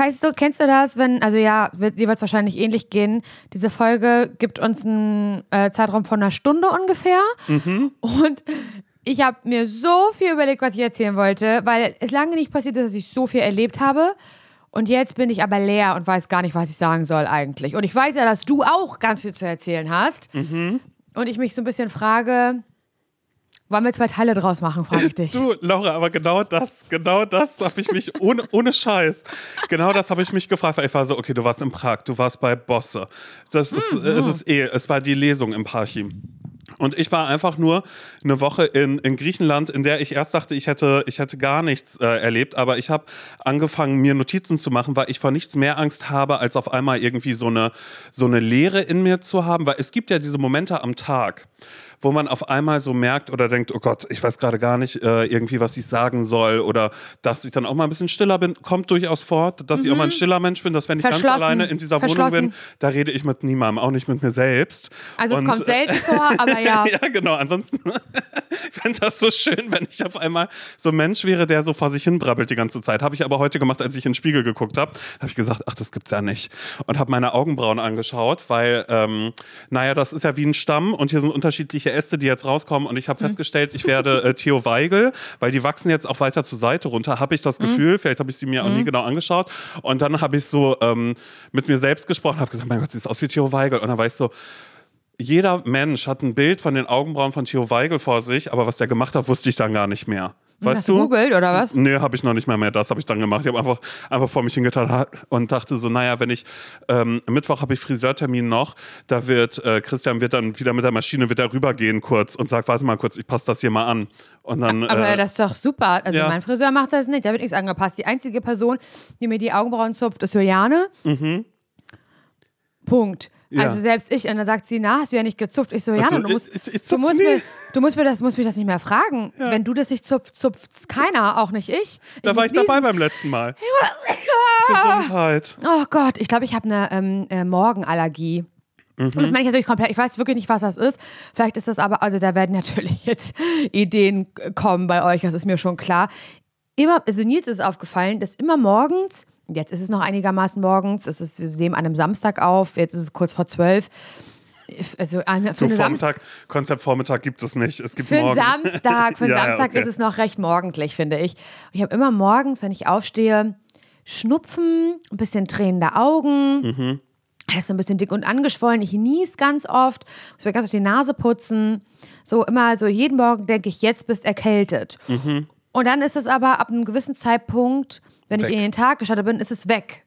weißt du, kennst du das, wenn, also ja, wird, dir wird es wahrscheinlich ähnlich gehen. Diese Folge gibt uns einen äh, Zeitraum von einer Stunde ungefähr. Mhm. Und ich habe mir so viel überlegt, was ich erzählen wollte, weil es lange nicht passiert ist, dass ich so viel erlebt habe. Und jetzt bin ich aber leer und weiß gar nicht, was ich sagen soll eigentlich. Und ich weiß ja, dass du auch ganz viel zu erzählen hast. Mhm. Und ich mich so ein bisschen frage, wollen wir zwei Teile draus machen, frage ich dich. Du, Laura, aber genau das, genau das habe ich mich, ohne, ohne Scheiß, genau das habe ich mich gefragt, weil ich war so, okay, du warst in Prag, du warst bei Bosse. Das ist, Mhm. es ist eh, es war die Lesung im Parchim. Und ich war einfach nur eine Woche in, in Griechenland, in der ich erst dachte, ich hätte, ich hätte gar nichts äh, erlebt, aber ich habe angefangen, mir Notizen zu machen, weil ich vor nichts mehr Angst habe, als auf einmal irgendwie so eine, so eine Leere in mir zu haben, weil es gibt ja diese Momente am Tag, wo man auf einmal so merkt oder denkt, oh Gott, ich weiß gerade gar nicht äh, irgendwie, was ich sagen soll oder dass ich dann auch mal ein bisschen stiller bin, kommt durchaus vor, dass ich auch mal ein stiller Mensch bin, dass wenn ich ganz Mhm. Alleine in dieser Wohnung bin, da rede ich mit niemandem, auch nicht mit mir selbst. Also es Und, kommt selten vor, aber ja. ja, genau. Ansonsten fände das so schön, wenn ich auf einmal so ein Mensch wäre, der so vor sich hin brabbelt die ganze Zeit. Habe ich aber heute gemacht, als ich in den Spiegel geguckt habe. Habe ich gesagt, ach, das gibt's ja nicht. Und habe meine Augenbrauen angeschaut, weil, ähm, naja, das ist ja wie ein Stamm und hier sind unterschiedliche Äste, die jetzt rauskommen. Und ich habe festgestellt, ich werde äh, Theo Weigel, weil die wachsen jetzt auch weiter zur Seite runter, habe ich das Gefühl. Vielleicht habe ich sie mir auch nie genau angeschaut. Und dann habe ich so ähm, mit mir selbst gesprochen, habe gesagt, mein Gott, sieht aus wie Theo Weigel. Und dann war ich so, jeder Mensch hat ein Bild von den Augenbrauen von Theo Weigel vor sich, aber was der gemacht hat, wusste ich dann gar nicht mehr. Weißt Hast du googelt oder was? Nee, habe ich noch nicht mal mehr. Das habe ich dann gemacht. Ich habe einfach, einfach vor mich hingetan und dachte so, naja, wenn ich, ähm, Mittwoch habe ich Friseurtermin noch, da wird, äh, Christian wird dann wieder mit der Maschine wieder rübergehen kurz und sagt, warte mal kurz, ich passe das hier mal an. Und dann, Aber äh, das ist doch super. Also ja. mein Friseur macht das nicht, da wird nichts angepasst. Die einzige Person, die mir die Augenbrauen zupft, ist Juliane. Punkt. Mhm. Ja. Also selbst ich, und dann sagt sie, na, hast du ja nicht gezupft. Ich so, ja, so, du musst, ich- ich- ich du musst, mir, du musst mir das, musst mich das nicht mehr fragen. Wenn du das nicht zupft, zupft's keiner, auch nicht ich. da war ich dabei beim letzten Mal. Gesundheit. Oh Gott, ich glaube, ich habe eine ähm, äh, Morgenallergie. Und das meine ich natürlich komplett. Ich weiß wirklich nicht, was das ist. Vielleicht ist das aber, also da werden natürlich jetzt Ideen kommen bei euch, das ist mir schon klar. Immer, also Nils ist aufgefallen, dass immer morgens, jetzt ist es noch einigermaßen morgens, es ist, wir nehmen an einem Samstag auf, jetzt ist es kurz vor zwölf. Also eine, für Du. Vormittag, Konzept Vormittag gibt es nicht. Es gibt Für einen morgen. Samstag, für einen Ja, Samstag okay. ist es noch recht morgendlich, finde ich. Und ich habe immer morgens, wenn ich aufstehe, Schnupfen, ein bisschen tränende Augen. Mhm. Alles so ein bisschen dick und angeschwollen. Ich nies ganz oft, muss mir ganz auf die Nase putzen. So immer, so jeden Morgen denke ich, jetzt bist erkältet. Mhm. Und dann ist es aber ab einem gewissen Zeitpunkt, wenn Weg. ich in den Tag gestartet bin, ist es weg.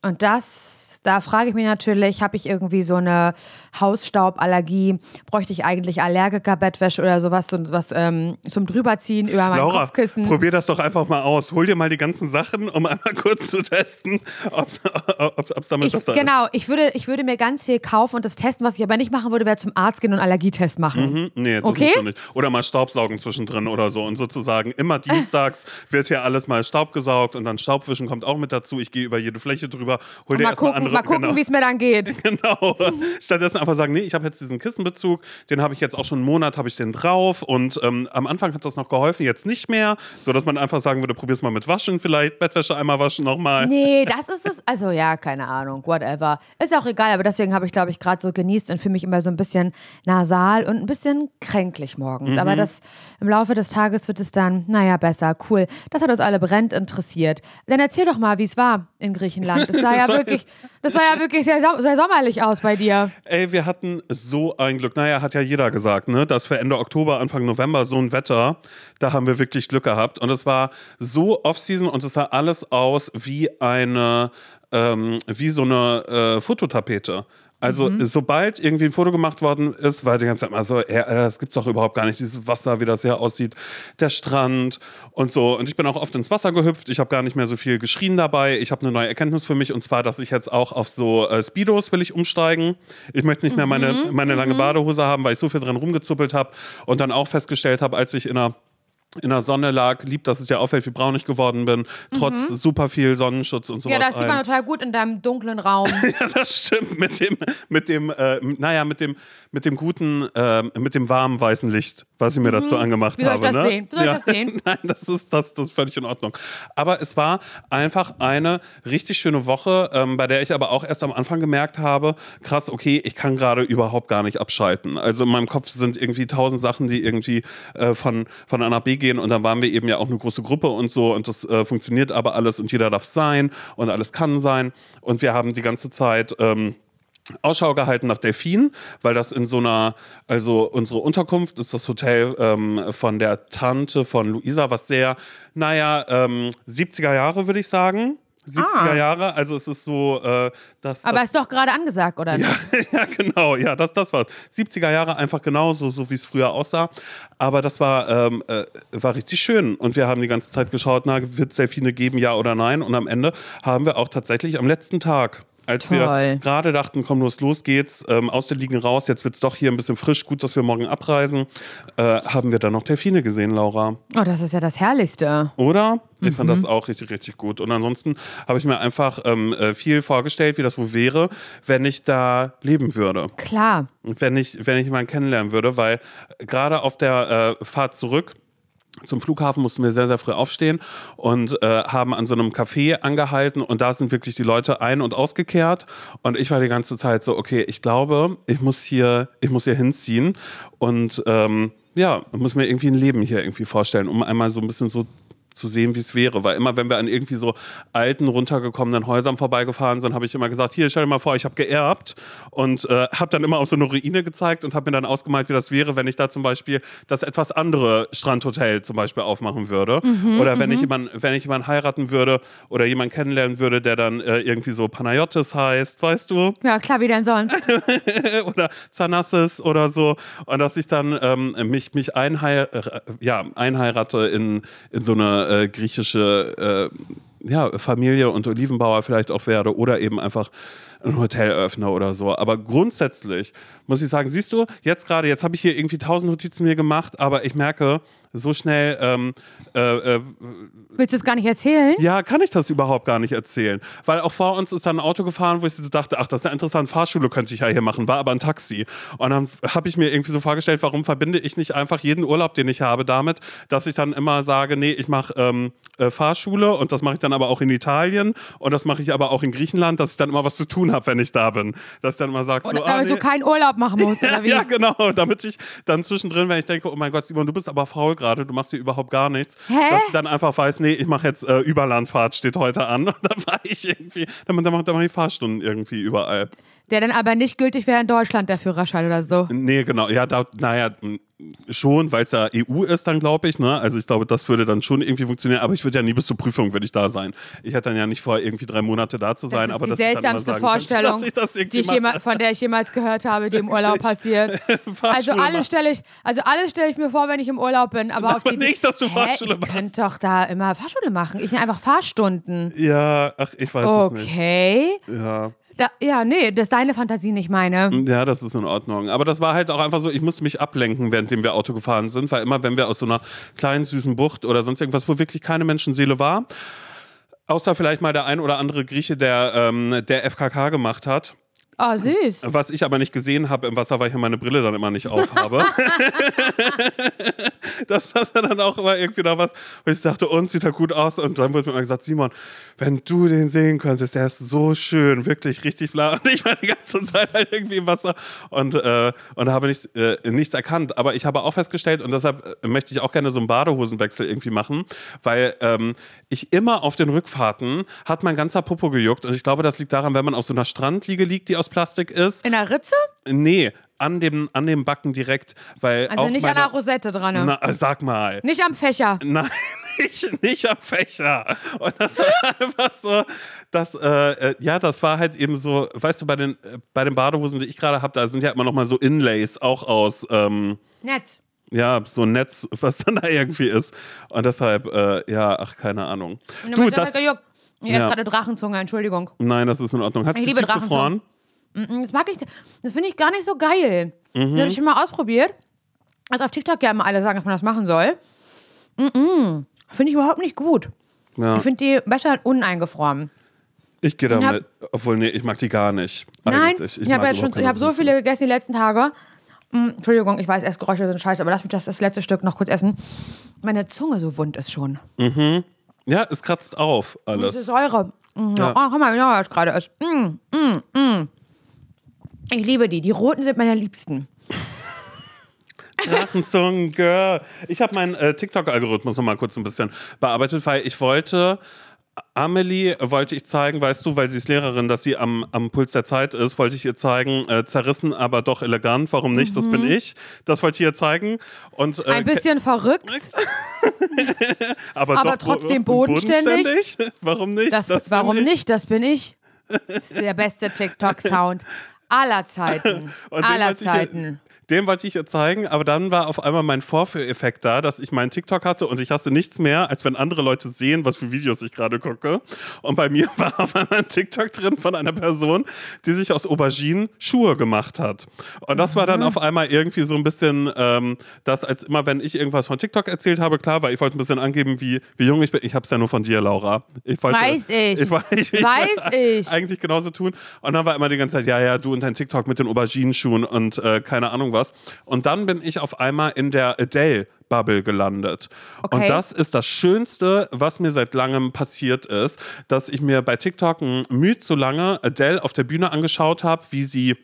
Und das, da frage ich mich natürlich, habe ich irgendwie so eine Hausstauballergie? Bräuchte ich eigentlich Allergiker-Bettwäsche oder sowas, so, was ähm, zum Drüberziehen über mein Laura, Kopfkissen? probier das doch einfach mal aus. Hol dir mal die ganzen Sachen, um einmal kurz zu testen, ob es damit Ich, besser genau, ich würde, ich würde mir ganz viel kaufen und das testen, was ich aber nicht machen würde, wäre zum Arzt gehen und Allergietest machen. ist. Hm, Nee, das Okay. nicht. Oder mal Staubsaugen zwischendrin oder so. Und sozusagen immer dienstags wird hier alles mal Staub gesaugt und dann Staubwischen kommt auch mit dazu. Ich gehe über jede Fläche drüber, hol dir Mal erstmal andere. Mal gucken genau. wie es mir dann geht. Genau. Stattdessen einfach sagen, nee, ich habe jetzt diesen Kissenbezug, den habe ich jetzt auch schon einen Monat, habe ich den drauf und ähm, am Anfang hat das noch geholfen, jetzt nicht mehr, so dass man einfach sagen würde, probier's mal mit Waschen vielleicht, Bettwäsche einmal waschen nochmal. Nee, das ist es. Also ja, keine Ahnung, whatever. Ist auch egal, aber deswegen habe ich, glaube ich, gerade so genießt und fühle mich immer so ein bisschen nasal und ein bisschen kränklich morgens. Aber das im Laufe des Tages wird es dann, naja, besser, cool. Das hat uns alle brennend interessiert. Dann erzähl doch mal, wie es war in Griechenland. Das sah ja wirklich, das sah ja wirklich sehr, sehr sommerlich aus bei dir. Ey, wir hatten so ein Glück. Naja, hat ja jeder gesagt, ne? Dass für Ende Oktober, Anfang November so ein Wetter, da haben wir wirklich Glück gehabt. Und es war so Off-Season und es sah alles aus wie eine, ähm, wie so eine äh, Fototapete. Also sobald irgendwie ein Foto gemacht worden ist, war die ganze Zeit mal so, ey, Alter, das gibt's doch überhaupt gar nicht, dieses Wasser, wie das hier aussieht, der Strand und so. Und ich bin auch oft ins Wasser gehüpft, ich habe gar nicht mehr so viel geschrien dabei. Ich habe eine neue Erkenntnis für mich und zwar, dass ich jetzt auch auf so äh, Speedos will ich umsteigen. Ich möchte nicht mehr meine, meine lange Badehose haben, weil ich so viel drin rumgezuppelt habe und dann auch festgestellt habe, als ich in einer in der Sonne lag, lieb, dass es ja auffällt, wie braun ich geworden bin, trotz super viel Sonnenschutz und sowas. Mhm. Ja, das sieht man ein. total gut in deinem dunklen Raum. Ja, das stimmt. Mit dem, mit dem, äh, naja, mit dem, mit dem guten, äh, mit dem warmen weißen Licht, was ich mir dazu angemacht Mhm. Wie soll ich habe. das ne? sehen? Wie soll ich das sehen? Nein, das ist, das, das ist völlig in Ordnung. Aber es war einfach eine richtig schöne Woche, ähm, bei der ich aber auch erst am Anfang gemerkt habe, krass, okay, ich kann gerade überhaupt gar nicht abschalten. Also in meinem Kopf sind irgendwie tausend Sachen, die irgendwie äh, von, von A nach B gehen und dann waren wir eben ja auch eine große Gruppe und so und das äh, funktioniert aber alles und jeder darf sein und alles kann sein und wir haben die ganze Zeit ähm, Ausschau gehalten nach Delfin, weil das in so einer, also unsere Unterkunft ist das Hotel ähm, von der Tante von Luisa, was sehr, naja, ähm, 70er Jahre würde ich sagen. 70er Ah. Jahre, also es ist so, äh, dass. Aber das, ist doch gerade angesagt, oder nicht? ja, genau, ja, das, das war's. 70er Jahre einfach genauso, so wie es früher aussah. Aber das war, ähm, äh, war richtig schön. Und wir haben die ganze Zeit geschaut, na, wird es Delfine geben, ja oder nein? Und am Ende haben wir auch tatsächlich am letzten Tag. Als wir Toll. gerade dachten, komm los, los geht's, ähm, aus den Liegen raus, jetzt wird's doch hier ein bisschen frisch, gut, dass wir morgen abreisen, äh, haben wir dann noch Delfine gesehen, Laura. Oh, das ist ja das Herrlichste. Oder? Ich fand Mhm. das auch richtig, richtig gut. Und ansonsten habe ich mir einfach ähm, äh, viel vorgestellt, wie das wohl wäre, wenn ich da leben würde. Klar. Und wenn ich, wenn ich jemanden kennenlernen würde, weil gerade auf der äh, Fahrt zurück zum Flughafen mussten wir sehr, sehr früh aufstehen und äh, haben an so einem Café angehalten und da sind wirklich die Leute ein- und ausgekehrt. Und ich war die ganze Zeit so, okay, ich glaube, ich muss hier, ich muss hier hinziehen und ähm, ja, muss mir irgendwie ein Leben hier irgendwie vorstellen, um einmal so ein bisschen so zu sehen, wie es wäre. Weil immer, wenn wir an irgendwie so alten, runtergekommenen Häusern vorbeigefahren sind, habe ich immer gesagt, hier, stell dir mal vor, ich habe geerbt und äh, habe dann immer auf so eine Ruine gezeigt und habe mir dann ausgemalt, wie das wäre, wenn ich da zum Beispiel das etwas andere Strandhotel zum Beispiel aufmachen würde. oder wenn ich jemanden, wenn ich jemanden heiraten würde oder jemanden kennenlernen würde, der dann äh, irgendwie so Panayotis heißt, weißt du? Ja, klar, wie denn sonst? oder Zanassis oder so. Und dass ich dann ähm, mich, mich einheir ja, einheirate in, in so eine äh, griechische äh, ja, Familie und Olivenbauer vielleicht auch werde oder eben einfach ein Hotelöffner oder so. Aber grundsätzlich muss ich sagen, siehst du, jetzt gerade, jetzt habe ich hier irgendwie tausend Notizen mir gemacht, aber ich merke, so schnell ähm, äh, äh, Willst du es gar nicht erzählen? ja, kann ich das überhaupt gar nicht erzählen. Weil auch vor uns ist dann ein Auto gefahren, wo ich so dachte, ach, das ist ja interessant, Fahrschule könnte ich ja hier machen, war aber ein Taxi. Und dann habe ich mir irgendwie so vorgestellt, warum verbinde ich nicht einfach jeden Urlaub, den ich habe, damit, dass ich dann immer sage, nee, ich mache ähm, äh, Fahrschule und das mache ich dann aber auch in Italien und das mache ich aber auch in Griechenland, dass ich dann immer was zu tun habe, wenn ich da bin. Dass ich dann immer sage, so, Oder, ah, damit nee. du keinen Urlaub machen oder wie? Ja, genau, damit ich dann zwischendrin, wenn ich denke, oh mein Gott, Simon, du bist aber faul gerade, du machst hier überhaupt gar nichts, Hä? dass ich dann einfach weiß, nee, ich mache jetzt äh, Überlandfahrt, steht heute an. Und dann war ich irgendwie, dann, dann, dann mache ich Fahrstunden irgendwie überall. Der dann aber nicht gültig wäre in Deutschland, der Führerschein oder so. Nee, genau, ja, da, naja, schon, weil es ja EU ist dann, glaube ich, ne? Also ich glaube, das würde dann schon irgendwie funktionieren, aber ich würde ja nie bis zur Prüfung würde ich da sein. Ich hätte dann ja nicht vor, irgendwie drei Monate da zu sein, Das ist aber die ich seltsamste sagen Vorstellung, ich die ich jema- von der ich jemals gehört habe, die im Urlaub passiert. Also alles stelle ich, also alles stelle ich mir vor, wenn ich im Urlaub bin, aber, auf Aber die nicht, dass du Hä, Fahrschule ich machst. könnte doch da immer Fahrschule machen. Ich nehme einfach Fahrstunden. Ja, ach, ich weiß es nicht. Okay. Ja. Da, ja, nee, das ist deine Fantasie, nicht meine. Ja, das ist in Ordnung. Aber das war halt auch einfach so, ich musste mich ablenken, währenddem wir Auto gefahren sind, weil immer, wenn wir aus so einer kleinen, süßen Bucht oder sonst irgendwas, wo wirklich keine Menschenseele war, außer vielleicht mal der ein oder andere Grieche, der, ähm, der FKK gemacht hat, Oh, süß. was ich aber nicht gesehen habe im Wasser, weil ich ja meine Brille dann immer nicht aufhabe. das war dann auch immer irgendwie noch was, wo ich dachte, uns sieht er gut aus. Und dann wurde mir immer gesagt, Simon, wenn du den sehen könntest, der ist so schön, wirklich richtig blau. Und ich war die ganze Zeit halt irgendwie im Wasser und, äh, und habe nicht, äh, nichts erkannt. Aber ich habe auch festgestellt, und deshalb äh, möchte ich auch gerne so einen Badehosenwechsel irgendwie machen, weil ähm, ich immer auf den Rückfahrten hat mein ganzer Popo gejuckt. Und ich glaube, das liegt daran, wenn man auf so einer Strandliege liegt, die aus Plastik ist. In der Ritze? Nee, an dem, an dem Backen direkt, weil Also nicht meine, an der Rosette dran. ne? Na, äh, sag mal. Nicht am Fächer. Nein, nicht, nicht am Fächer. Und das war einfach so, dass, äh, äh, ja, das war halt eben so, weißt du, bei den, äh, bei den Badehosen, die ich gerade habe, da sind ja immer noch mal so Inlays, auch aus, ähm, Nett. ja, so ein Netz, was dann da irgendwie ist. Und deshalb, äh, ja, ach, keine Ahnung. Und Du, das, das, esse Ja. gerade Drachenzunge, Entschuldigung. nein, das ist in Ordnung. Hast Ich du liebe tiefgefroren? Mm, Das mag ich, das finde ich gar nicht so geil. Mhm. Das habe ich schon mal ausprobiert. Also auf TikTok ja immer alle sagen, dass man das machen soll. Finde ich überhaupt nicht gut. Ja. Ich finde die besser uneingefroren. Ich gehe hab- damit, obwohl, nee, ich mag die gar nicht. Nein, Eigentlich. ich, habe jetzt schon, ich habe so viele gegessen die letzten Tage. Mm, Entschuldigung, ich weiß, Essgeräusche sind scheiße, aber lass mich das, das letzte Stück noch kurz essen. Meine Zunge so wund ist schon. Ja, es kratzt auf alles. Diese Säure. Mm, Ja. Oh, guck mal, wie sauer das gerade ist. Mm, mm, mm. Ich liebe die. Die roten sind meine liebsten. Drachenzungen, Girl. Ich habe meinen äh, TikTok-Algorithmus noch mal kurz ein bisschen bearbeitet, weil ich wollte. Amelie wollte ich zeigen, weißt du, weil sie ist Lehrerin, dass sie am, am Puls der Zeit ist, wollte ich ihr zeigen, äh, zerrissen, aber doch elegant. Warum nicht? Das bin ich. Das wollte ich ihr zeigen. Und, äh, Ein bisschen verrückt. aber, aber trotzdem bodenständig. Warum nicht? Das, bin warum ich. nicht? Das bin ich. Das ist der beste TikTok-Sound aller Zeiten. Aller Zeiten. Den wollte ich ihr zeigen, aber dann war auf einmal mein Vorführeffekt da, dass ich meinen TikTok hatte und ich hasse nichts mehr, als wenn andere Leute sehen, was für Videos ich gerade gucke. Und bei mir war auf einmal ein TikTok drin von einer Person, die sich aus Auberginen Schuhe gemacht hat. Und das war dann auf einmal irgendwie so ein bisschen ähm, das, als immer, wenn ich irgendwas von TikTok erzählt habe, klar, weil ich wollte ein bisschen angeben, wie, wie jung ich bin. Ich habe es ja nur von dir, Laura. Ich wollte, Weiß ich. ich, ich, ich Weiß ich. eigentlich genauso tun. Und dann war immer die ganze Zeit, ja, ja, du und dein TikTok mit den Auberginenschuhen und äh, keine Ahnung was. Und dann bin ich auf einmal in der Adele-Bubble gelandet. Okay. Und das ist das Schönste, was mir seit langem passiert ist, dass ich mir bei TikTok ein Mühe zu lange Adele auf der Bühne angeschaut habe, wie sie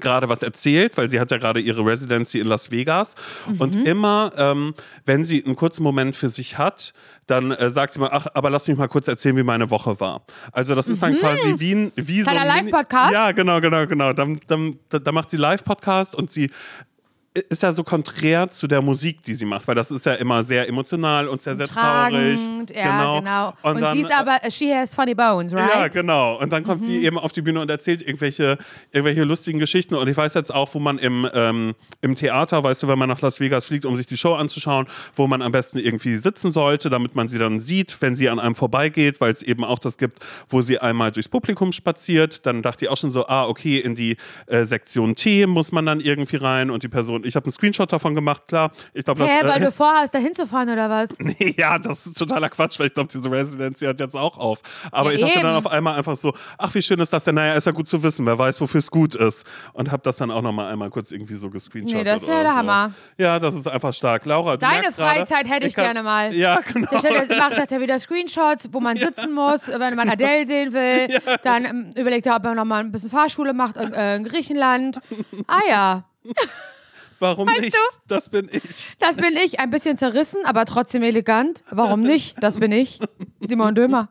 gerade was erzählt, weil sie hat ja gerade ihre Residency in Las Vegas. Und immer, ähm, wenn sie einen kurzen Moment für sich hat, dann äh, sagt sie mal, ach, aber lass mich mal kurz erzählen, wie meine Woche war. Also das ist dann quasi wie, ein- wie so ein Live-Podcast? Ja, genau, genau, genau. Dann, dann, da macht sie Live-Podcast und sie ist ja so konträr zu der Musik, die sie macht, weil das ist ja immer sehr emotional und sehr, sehr traurig. Tragend, ja, genau. Und, dann, sie ist aber, she has funny bones, right? ja, genau. Und dann kommt sie eben auf die Bühne und erzählt irgendwelche, irgendwelche lustigen Geschichten. Und ich weiß jetzt auch, wo man im, ähm, im Theater, weißt du, wenn man nach Las Vegas fliegt, um sich die Show anzuschauen, wo man am besten irgendwie sitzen sollte, damit man sie dann sieht, wenn sie an einem vorbeigeht, weil es eben auch das gibt, wo sie einmal durchs Publikum spaziert. Dann dachte ich auch schon so, ah, okay, in die äh, Sektion T muss man dann irgendwie rein und die Person, ich habe einen Screenshot davon gemacht, klar. Ich glaube, Hä, das. weil du vorhast, da hinzufahren oder was? Nee, ja, das ist totaler Quatsch, weil ich glaube, diese Residency hat jetzt auch auf. Aber Ja, ich dachte dann eben. auf einmal einfach so, ach, wie schön ist das denn? Naja, ist ja gut zu wissen, wer weiß, wofür es gut ist. Und habe das dann auch nochmal einmal kurz irgendwie so gescreenshottet. Nee, das wär oder der so. Hammer. Ja, das ist einfach stark. Laura, du Deine Freizeit hätte ich kann- gerne mal. Ja, genau. Der stellt, macht hat er wieder Screenshots, wo man sitzen muss, wenn man Adele sehen will. Dann ähm, überlegt er, ob er nochmal ein bisschen Fahrschule macht in, äh, in Griechenland. Ah ja, Warum Weißt nicht? du? Das bin ich. das bin ich. Ein bisschen zerrissen, aber trotzdem elegant. Warum nicht? Das bin ich. Simon Dömer.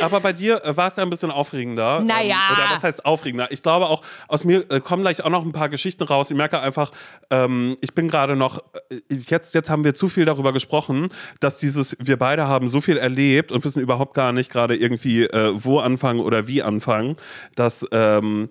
Aber bei dir äh, war es ja ein bisschen aufregender. Naja. Ähm, oder was heißt aufregender? Ich glaube auch, aus mir äh, kommen gleich auch noch ein paar Geschichten raus. Ich merke einfach, ähm, ich bin gerade noch, äh, jetzt, jetzt haben wir zu viel darüber gesprochen, dass dieses, wir beide haben so viel erlebt und wissen überhaupt gar nicht gerade irgendwie, äh, wo anfangen oder wie anfangen, dass. Ähm,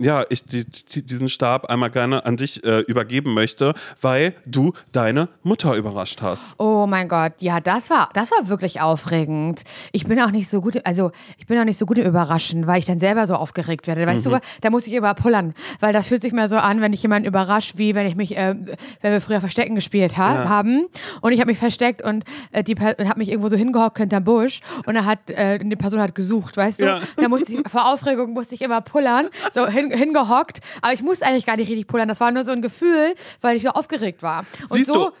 ja, ich die, die, diesen Stab einmal gerne an dich äh, übergeben möchte, weil du deine Mutter überrascht hast. Oh mein Gott, ja, das war, das war wirklich aufregend. Ich bin auch nicht so gut, also ich bin auch nicht so gut im Überraschen, weil ich dann selber so aufgeregt werde. Weißt Mhm. du, da muss ich immer pullern, weil das fühlt sich mal so an, wenn ich jemanden überrasche, wie wenn ich mich, äh, wenn wir früher Verstecken gespielt ha Ja. haben und ich habe mich versteckt und äh, die habe mich irgendwo so hingehockt hinterm Busch und dann hat äh, die Person hat gesucht, weißt du? Ja. Da musste ich vor Aufregung musste ich immer pullern, so hin, hingehockt, aber ich musste eigentlich gar nicht richtig pullern. Das war nur so ein Gefühl, weil ich so aufgeregt war. Und Siehst so du,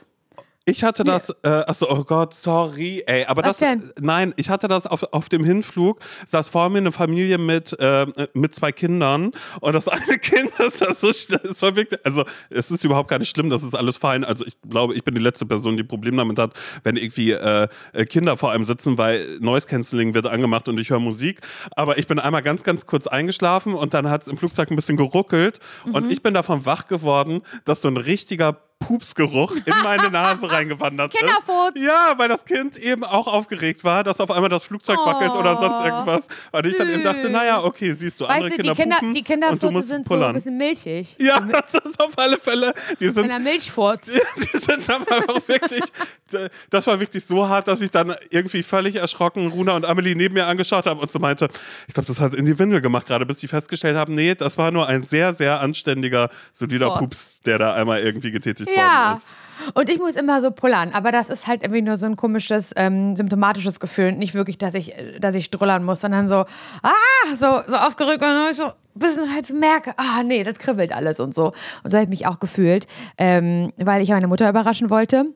ich hatte das, äh, achso, oh Gott, sorry, ey, aber Was das, denn? nein, ich hatte das auf, auf dem Hinflug, saß vor mir eine Familie mit, äh, mit zwei Kindern und das eine Kind, das war so, das war wirklich, also es ist überhaupt gar nicht schlimm, das ist alles fein, also ich glaube, ich bin die letzte Person, die Probleme damit hat, wenn irgendwie äh, Kinder vor einem sitzen, weil Noise Cancelling wird angemacht und ich höre Musik, aber ich bin einmal ganz, ganz kurz eingeschlafen und dann hat es im Flugzeug ein bisschen geruckelt Mhm. und ich bin davon wach geworden, dass so ein richtiger Pupsgeruch in meine Nase reingewandert ist. Kinderfurz. Ja, weil das Kind eben auch aufgeregt war, dass auf einmal das Flugzeug wackelt oder sonst Oh, irgendwas. Und ich dann eben dachte, naja, okay, siehst du, andere Weißt du, Kinder die, Kinder, pupen die Kinderfurze sind so pullern. ein bisschen milchig. ja, das ist auf alle Fälle. Die sind, Einer Milchfurz. die sind aber auch wirklich, das war wirklich so hart, dass ich dann irgendwie völlig erschrocken Runa und Amelie neben mir angeschaut habe und so meinte, ich glaube, das hat in die Windel gemacht gerade, bis sie festgestellt haben, nee, das war nur ein sehr, sehr anständiger, solider Furz. Pups, der da einmal irgendwie getätigt Ja. worden ist. Und ich muss immer so pullern, aber das ist halt irgendwie nur so ein komisches, ähm, symptomatisches Gefühl. Nicht wirklich, dass ich, äh, dass ich strullern muss, sondern so, ah, so, so aufgerückt und so ein bisschen halt so merke, ah, nee, das kribbelt alles und so. Und so habe ich mich auch gefühlt, ähm, weil ich meine Mutter überraschen wollte.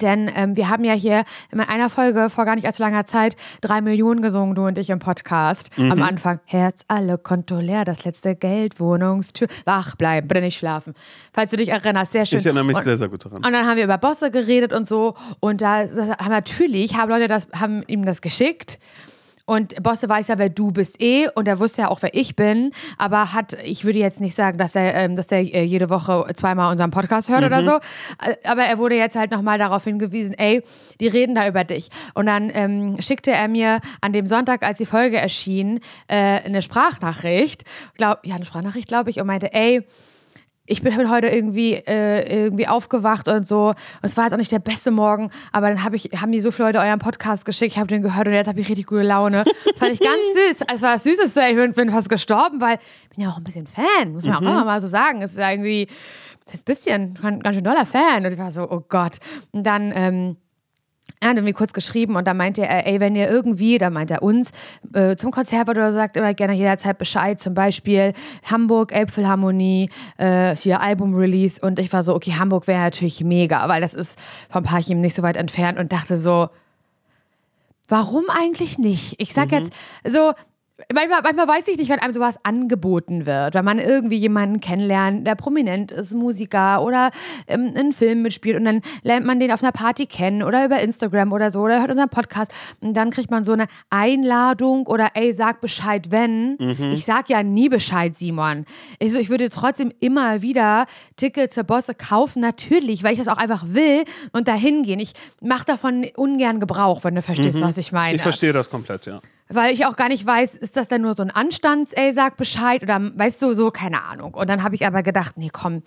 Denn ähm, wir haben ja hier in einer Folge vor gar nicht allzu langer Zeit drei Millionen gesungen, du und ich im Podcast. Am Anfang Herz alle Konto leer, das letzte Geld, Wohnungstür, wach bleiben, bitte nicht schlafen. Falls du dich erinnerst, sehr schön. Ich erinnere mich und, sehr, sehr gut daran. und dann haben wir über Bosse geredet und so. Und da haben natürlich, haben Leute das, haben ihm das geschickt. Und Bosse weiß ja, wer du bist eh. Und er wusste ja auch, wer ich bin, aber hat, ich würde jetzt nicht sagen, dass er, ähm, dass er äh, jede Woche zweimal unseren Podcast hört oder so, Äh, aber er wurde jetzt halt nochmal darauf hingewiesen, ey, die reden da über dich. Und dann ähm, schickte er mir an dem Sonntag, als die Folge erschien, äh, eine Sprachnachricht, glaub, ja, eine Sprachnachricht, glaube ich, und meinte, ey, ich bin bin heute irgendwie, äh, irgendwie aufgewacht und so. Und es war jetzt auch nicht der beste Morgen, aber dann hab ich, haben mir so viele Leute euren Podcast geschickt, ich habe den gehört und jetzt habe ich richtig gute Laune. Das fand ich ganz süß. Es war das Süßeste. Ich bin, bin fast gestorben, weil ich bin ja auch ein bisschen Fan, muss man auch immer mal so sagen. Es ist ja irgendwie, das ist ein bisschen, ganz schön doller Fan. Und ich war so, oh Gott. Und dann, ähm, er hat irgendwie kurz geschrieben und da meinte er, ey, wenn ihr irgendwie, da meint er uns, äh, zum Konzert oder so, sagt immer gerne jederzeit Bescheid, zum Beispiel Hamburg, Elbphilharmonie, äh, hier Album-Release. Und ich war so, okay, Hamburg wäre natürlich mega, weil das ist vom Parchim nicht so weit entfernt. Und dachte so, warum eigentlich nicht? Ich sag jetzt so, Manchmal, manchmal weiß ich nicht, wenn einem sowas angeboten wird, wenn man irgendwie jemanden kennenlernt, der prominent ist, Musiker oder ähm, einen Film mitspielt und dann lernt man den auf einer Party kennen oder über Instagram oder so oder hört unseren Podcast und dann kriegt man so eine Einladung oder ey, sag Bescheid, wenn. Ich sag ja nie Bescheid, Simon. Ich, so, ich würde trotzdem immer wieder Tickets zur Bosse kaufen, natürlich, weil ich das auch einfach will und dahin gehen. Ich mache davon ungern Gebrauch, wenn du verstehst, was ich meine Ich verstehe das komplett, ja. Weil ich auch gar nicht weiß, ist das denn nur so ein Anstands, ey, sag Bescheid oder weißt du, so, keine Ahnung. Und dann habe ich aber gedacht, nee, komm,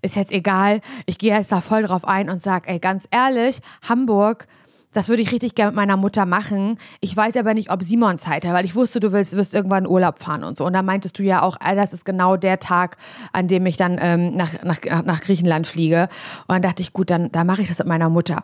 ist jetzt egal. Ich gehe jetzt da voll drauf ein und sag, ey, ganz ehrlich, Hamburg, das würde ich richtig gerne mit meiner Mutter machen. Ich weiß aber nicht, ob Simon Zeit hat, weil ich wusste, du willst, wirst irgendwann Urlaub fahren und so. Und da meintest du ja auch, ey, das ist genau der Tag, an dem ich dann ähm, nach, nach, nach Griechenland fliege. Und dann dachte ich, gut, dann, dann mache ich das mit meiner Mutter.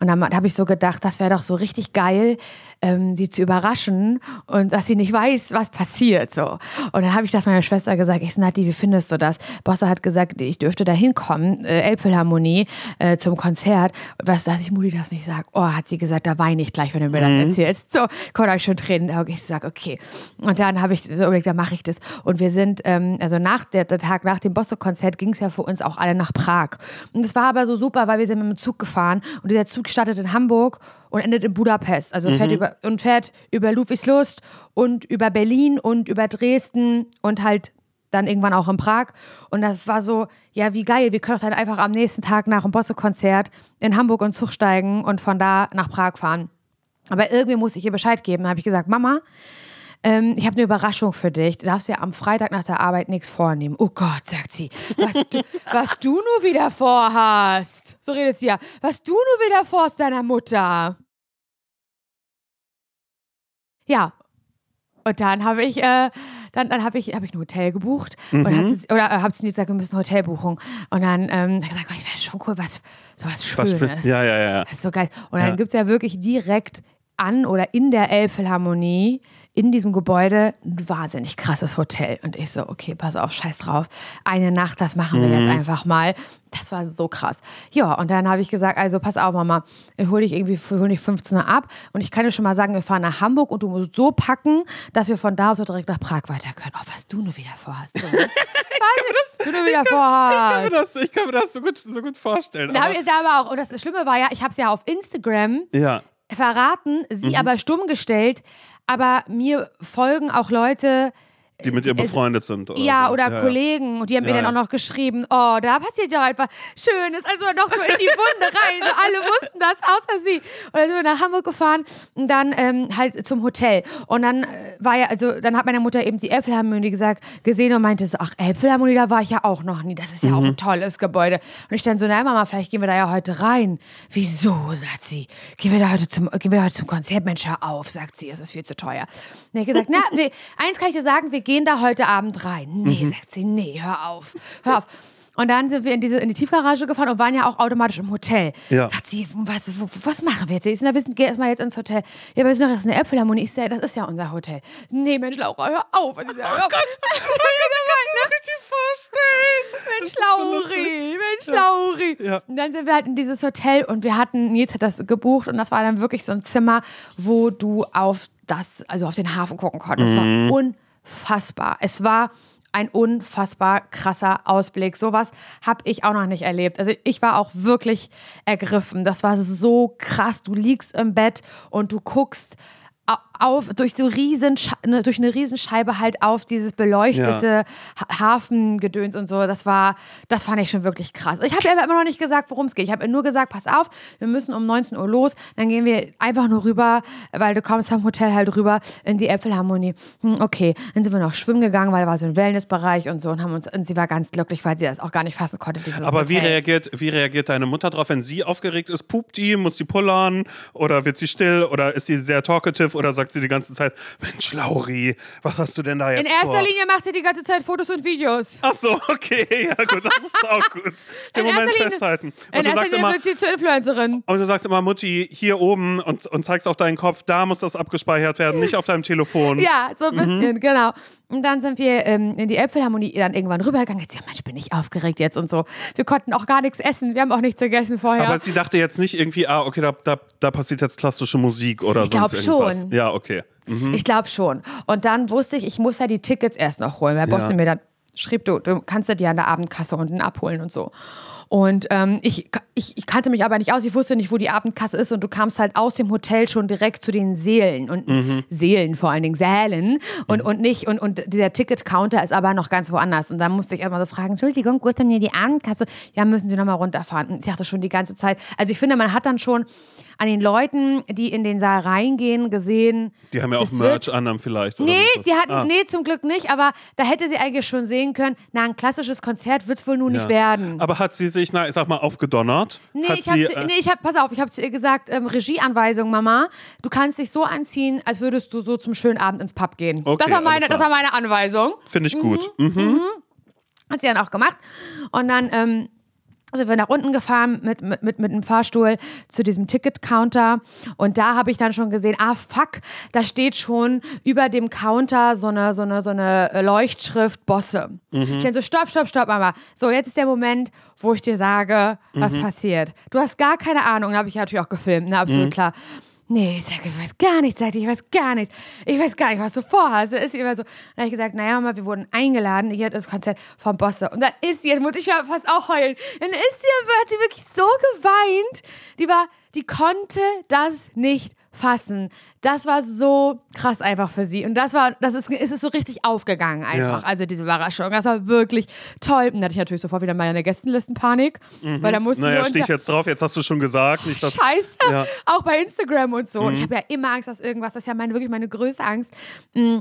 Und dann habe ich so gedacht, das wäre doch so richtig geil, ähm, sie zu überraschen und dass sie nicht weiß, was passiert. So. Und dann habe ich das meiner Schwester gesagt, ich Nati, wie findest du das? Bosse hat gesagt, ich dürfte da hinkommen, äh, Elbphilharmonie äh, zum Konzert. Was, dass ich Mutti das nicht sage? Oh, hat sie gesagt, da weine ich gleich, wenn du mir das erzählst. So, konnte euch schon Tränen. Ich sage, okay. Und dann habe ich so überlegt, da mache ich das. Und wir sind, ähm, also nach der, der Tag nach dem Bosse-Konzert ging es ja für uns auch alle nach Prag. Und es war aber so super, weil wir sind mit dem Zug gefahren und dieser Zug startet in Hamburg und endet in Budapest. Also fährt über und fährt über Ludwigslust und über Berlin und über Dresden und halt dann irgendwann auch in Prag. Und das war so, ja, wie geil. Wir können dann einfach am nächsten Tag nach dem Bosse-Konzert in Hamburg den Zug steigen und von da nach Prag fahren. Aber irgendwie muss ich ihr Bescheid geben. Da habe ich gesagt, Mama, ähm, ich habe eine Überraschung für dich. Du darfst ja am Freitag nach der Arbeit nichts vornehmen. Oh Gott, sagt sie. Was du, was du nur wieder vorhast. So redet sie ja. Was du nur wieder vorhast deiner Mutter. Ja. Und dann habe ich, äh, dann, dann habe ich, hab ich ein Hotel gebucht und hab zu, oder äh, habe zu gesagt, wir müssen eine Hotelbuchung. Und dann ähm, gesagt, oh, ich wäre schon cool, was sowas Was Schönes. ja, ja, ja. Das ist so geil. Und dann Ja. gibt es ja wirklich direkt an oder in der Elbphilharmonie, in diesem Gebäude, ein wahnsinnig krasses Hotel. Und ich so, okay, pass auf, scheiß drauf. Eine Nacht, das machen wir Mhm. jetzt einfach mal. Das war so krass. Ja, und dann habe ich gesagt, also pass auf, Mama, ich hole dich irgendwie hol dich 15 Uhr ab. Und ich kann dir schon mal sagen, wir fahren nach Hamburg und du musst so packen, dass wir von da aus auch direkt nach Prag weiter können. Oh, was du nur wieder vorhast. So. was du nur wieder Ich kann, mir vorhast. das, ich kann mir das so gut, so gut vorstellen. Da habe ich es ja aber auch, und das Schlimme war ja, ich habe es ja auf Instagram ja. verraten, sie aber stumm gestellt. Aber mir folgen auch Leute, Die mit ihr befreundet sind. Oder ja, so. oder ja, Kollegen, und die haben mir Ja, dann ja. auch noch geschrieben, oh, da passiert ja etwas Schönes, also noch so in die Wunde rein. So, alle wussten das, außer sie. Und dann sind wir nach Hamburg gefahren und dann ähm, halt zum Hotel. Und dann äh, war ja, also dann hat meine Mutter eben die Elbphilharmonie gesagt, gesehen und meinte so, ach, Elbphilharmonie, da war ich ja auch noch nie. Das ist ja auch Mhm. ein tolles Gebäude. Und ich dann so, na Mama, vielleicht gehen wir da ja heute rein. Wieso, sagt sie. Gehen wir da heute zum, gehen wir heute zum Konzert, Mensch, hör auf, sagt sie, es ist viel zu teuer. Und ich gesagt, na, wir, eins kann ich dir sagen, wir gehen da heute Abend rein. Nee, sagt sie, nee, hör auf, hör auf. Und dann sind wir in, diese, in die Tiefgarage gefahren und waren ja auch automatisch im Hotel. Ja. Dachte sie, was, was machen wir jetzt? Ich so, na, wir sind, geh erstmal jetzt ins Hotel. Ja, aber wir sind doch jetzt in der Äpfelharmonie. Ich sage, das ist ja unser Hotel. Nee, Mensch, Laura, hör auf. Was ist ja, hör auf. Mensch, Lauri, Mensch, Lauri. Ja. Und dann sind wir halt in dieses Hotel und wir hatten, Nils hat das gebucht und das war dann wirklich so ein Zimmer, wo du auf das, also auf den Hafen gucken konntest. Es war unfassbar. Es war ein unfassbar krasser Ausblick. Sowas habe ich auch noch nicht erlebt. Also ich war auch wirklich ergriffen. Das war so krass. Du liegst im Bett und du guckst auf durch so riesen ne, durch eine Riesenscheibe halt auf dieses beleuchtete Ha- Hafengedöns und so. Das war, das fand ich schon wirklich krass. Ich habe ihr aber immer noch nicht gesagt, worum es geht. Ich habe ihr nur gesagt, pass auf, wir müssen um 19 Uhr los. Dann gehen wir einfach nur rüber, weil du kommst am Hotel halt rüber in die Äpfelharmonie. Hm, okay, dann sind wir noch schwimmen gegangen, weil da war so ein Wellnessbereich und so und haben uns und sie war ganz glücklich, weil sie das auch gar nicht fassen konnte. Aber wie Hotel. reagiert, wie reagiert deine Mutter drauf, wenn sie aufgeregt ist? Pupt die? Muss die pullern? Oder wird sie still? Oder ist sie sehr talkative? Oder sagt sie die ganze Zeit, Mensch, Lauri, was hast du denn da jetzt In erster vor? Linie macht sie die ganze Zeit Fotos und Videos. Ach so, okay, ja gut, das ist auch gut. Den In Moment erster Linie- festhalten. In Und du erster sagst Linie immer, wird sie zur Influencerin. und du sagst immer, Mutti, hier oben und, und zeigst auf deinen Kopf, da muss das abgespeichert werden, nicht auf deinem Telefon. Ja, so ein Mhm. bisschen, genau. Und dann sind wir ähm, in die Äpfelharmonie dann irgendwann rübergegangen. Jetzt, ja, Mensch, bin ich aufgeregt jetzt und so. Wir konnten auch gar nichts essen. Wir haben auch nichts gegessen vorher. Aber sie dachte jetzt nicht irgendwie, ah, okay, da, da, da passiert jetzt klassische Musik oder Ich sonst glaub irgendwas. schon. Ja, okay. Ich glaube schon. Und dann wusste ich, ich muss ja die Tickets erst noch holen, weil Ja. Boston mir dann schrieb, du, du kannst ja die an der Abendkasse unten abholen und so. Und ähm, ich, ich, ich kannte mich aber nicht aus, ich wusste nicht, wo die Abendkasse ist und du kamst halt aus dem Hotel schon direkt zu den Seelen und Mhm. Seelen vor allen Dingen, Sälen und, und nicht, und, und dieser Ticket-Counter ist aber noch ganz woanders. Und dann musste ich erstmal so fragen, Entschuldigung, wo ist denn hier die Abendkasse? Ja, müssen Sie nochmal runterfahren. Und ich dachte schon die ganze Zeit, also ich finde, man hat dann schon an den Leuten, die in den Saal reingehen, gesehen, Die haben ja auch Merch an dann vielleicht. oder Nee, die hatten, Ah. nee, zum Glück nicht, aber da hätte sie eigentlich schon sehen können, na, ein klassisches Konzert wird es wohl nun Ja. nicht werden. Aber hat sie sich, na, ich sag mal, aufgedonnert? Nee, hat ich habe äh, nee, ich hab, pass auf, ich habe zu ihr gesagt, ähm, Regieanweisung, Mama, du kannst dich so anziehen, als würdest du so zum schönen Abend ins Pub gehen. Okay, das, war meine, das war meine Anweisung. Finde ich gut. Mhm. Hat sie dann auch gemacht. Und dann ähm, sind wir nach unten gefahren mit, mit, mit, mit einem Fahrstuhl zu diesem Ticket-Counter. Und da habe ich dann schon gesehen, ah fuck, da steht schon über dem Counter so eine, so eine, so eine äh, Leuchtschrift Bosse. Ich dann so, stopp, stopp, stopp, Mama. So, jetzt ist der Moment, wo ich dir sage, was passiert. Du hast gar keine Ahnung. Da habe ich natürlich auch gefilmt, ne, absolut klar. Nee, ich sage, ich weiß gar nichts, ich weiß gar nichts. Ich weiß gar nicht, was du vorhast. Da ist immer so. Dann habe ich gesagt, naja, Mama, wir wurden eingeladen, hier hat das Konzert vom Bosse. Und dann ist sie, jetzt muss ich ja fast auch heulen. Dann ist sie, hat sie wirklich so geweint. Die war, die konnte das nicht fassen. Das war so krass einfach für sie. Und das war, das ist, ist es so richtig aufgegangen einfach. Ja. Also diese Überraschung. Das war wirklich toll. Und dann hatte ich natürlich sofort wieder meine Gästenlistenpanik, weil da mussten wir Naja, uns stehe ja ich jetzt drauf, jetzt hast du schon gesagt. Nicht, dass, Scheiße. Ja. Auch bei Instagram und so. Und Mhm. ich habe ja immer Angst, dass irgendwas, das ist ja meine, wirklich meine größte Angst. Mm.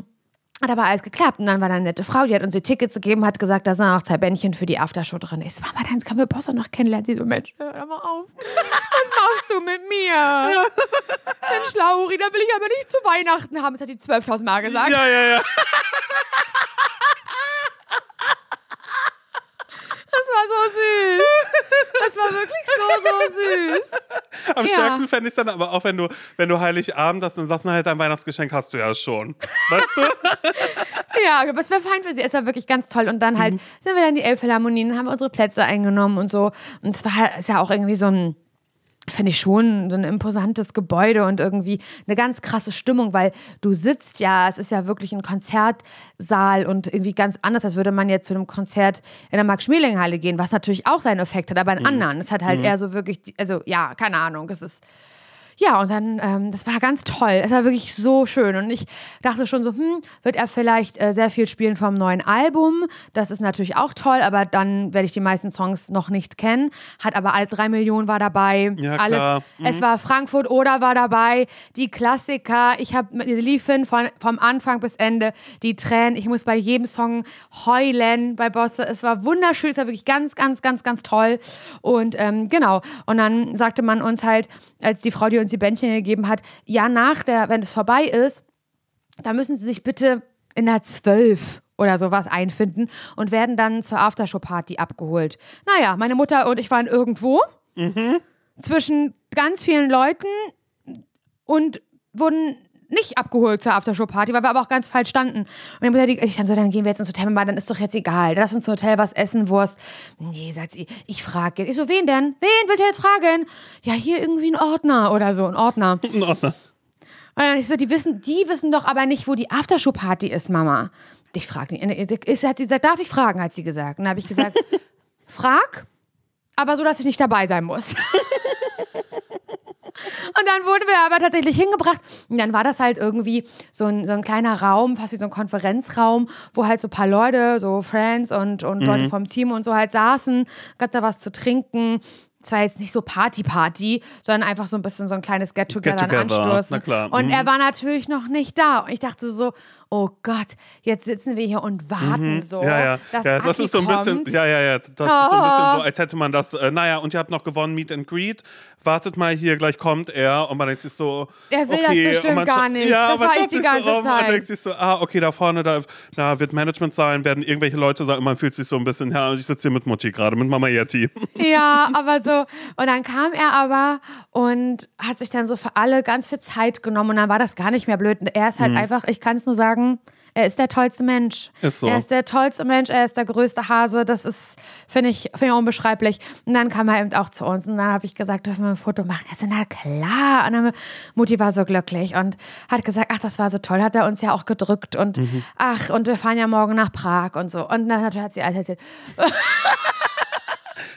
Hat aber alles geklappt. Und dann war da eine nette Frau, die hat uns die Tickets gegeben, hat gesagt, da sind auch zwei Bändchen für die Aftershow drin. Ich so, Mama, dann können wir Bosse noch kennenlernen. Sie so, Mensch, hör doch mal auf. Was machst du mit mir? Mensch, Lauri, da will ich aber nicht zu Weihnachten haben. Das hat sie 12.000 Mal gesagt. ja, ja, ja. Das war so süß. Das war wirklich so, so süß. Am Ja. stärksten fände ich es dann aber auch, wenn du, wenn du Heiligabend hast, dann sagst du halt, dein Weihnachtsgeschenk hast du ja schon. Weißt du? Ja, aber es wäre fein für sie. Es war wirklich ganz toll. Und dann halt sind wir dann in die Elbphilharmonien, haben unsere Plätze eingenommen und so. Und es war ist ja auch irgendwie so ein, finde ich schon, so ein imposantes Gebäude und irgendwie eine ganz krasse Stimmung, weil du sitzt ja, es ist ja wirklich ein Konzertsaal und irgendwie ganz anders, als würde man jetzt zu einem Konzert in der Max-Schmeling-Halle gehen, was natürlich auch seinen Effekt hat, aber einen anderen. Es hat halt eher so wirklich, also ja, keine Ahnung, es ist ja, und dann, ähm, das war ganz toll. Es war wirklich so schön. Und ich dachte schon so, hm, wird er vielleicht äh, sehr viel spielen vom neuen Album? Das ist natürlich auch toll, aber dann werde ich die meisten Songs noch nicht kennen. Hat aber alles, drei Millionen war dabei. Ja, alles. klar. Es war Frankfurt oder war dabei. Die Klassiker. Ich habe liefen von, vom Anfang bis Ende. Die Tränen. Ich muss bei jedem Song heulen bei Bosse. Es war wunderschön. Es war wirklich ganz, ganz, ganz, ganz toll. Und ähm, genau. Und dann sagte man uns halt, als die Frau, die uns die Bändchen gegeben hat, ja, nach der, wenn es vorbei ist, da müssen Sie sich bitte in der 12 oder sowas einfinden und werden dann zur Aftershow-Party abgeholt. Naja, meine Mutter und ich waren irgendwo zwischen ganz vielen Leuten und wurden nicht abgeholt zur Aftershow-Party, weil wir aber auch ganz falsch standen. Und dann ich dann so, dann gehen wir jetzt ins Hotel, Mama, dann ist doch jetzt egal. Lass uns ins Hotel was essen, Wurst. Nee, sagt sie, ich frage jetzt. Ich so, wen denn? Wen wollt ihr jetzt fragen? Ja, hier irgendwie ein Ordner oder so, ein Ordner. In Ordnung. Und dann ich so, die wissen, die wissen doch aber nicht, wo die Aftershow-Party ist, Mama. Ich frage nicht. Ist, hat sie gesagt, darf ich fragen, hat sie gesagt. Und dann habe ich gesagt, frag, aber so, dass ich nicht dabei sein muss. Und dann wurden wir aber tatsächlich hingebracht. Und dann war das halt irgendwie so ein, so ein kleiner Raum, fast wie so ein Konferenzraum, wo halt so ein paar Leute, so Friends und, und Leute vom Team und so halt saßen, gab da was zu trinken. Zwar jetzt nicht so Party-Party, sondern einfach so ein bisschen so ein kleines Get-Together Get-together, anstoßen. na klar. Und Mhm. er war natürlich noch nicht da. Und ich dachte so, oh Gott, jetzt sitzen wir hier und warten so, Mhm. Ja, ja. dass ja das Aki ist so ein bisschen, kommt. ja, ja, ja. Das ist so ein bisschen Oh. so, als hätte man das, äh, naja, und ihr habt noch gewonnen, Meet and Greet. Wartet mal hier, gleich kommt er. Und man denkt sich so, Er will das okay. bestimmt und man gar nicht. Ja, Das man war ich die ganze so Zeit. Und denkt sich so, ah, okay, da vorne, da, da wird Management sein, werden irgendwelche Leute sagen, man fühlt sich so ein bisschen, ja, ich sitze hier mit Mutti gerade, mit Mama Yeti. Ja, aber so. Und dann kam er aber und hat sich dann so für alle ganz viel Zeit genommen. Und dann war das gar nicht mehr blöd. Und er ist halt einfach, ich kann es nur sagen, er ist der tollste Mensch. Ist so. Er ist der tollste Mensch, er ist der größte Hase. Das ist, finde ich, finde ich unbeschreiblich. Und dann kam er eben auch zu uns. Und dann habe ich gesagt, dürfen wir ein Foto machen? Er so, na klar. Und dann Mutti war so glücklich und hat gesagt, ach, das war so toll. Hat er uns ja auch gedrückt. Und ach, und wir fahren ja morgen nach Prag und so. Und dann hat sie alles erzählt.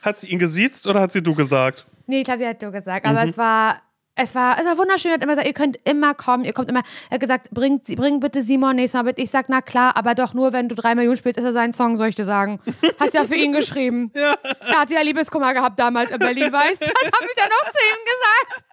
Hat sie ihn gesiezt oder hat sie du gesagt? Nee, ich glaube, sie hat du gesagt. Aber es war. Es war, es war wunderschön. Er hat immer gesagt, ihr könnt immer kommen, ihr kommt immer. Er hat gesagt, bring, bring bitte Simon nächstes Mal mit. Ich sag, na klar, aber doch nur, wenn du drei Millionen spielst, ist er sein Song, soll ich dir sagen. Hast ja für ihn geschrieben. Ja. Er hatte ja Liebeskummer gehabt damals in Berlin, weißt du? Was hab ich da noch zu ihm gesagt?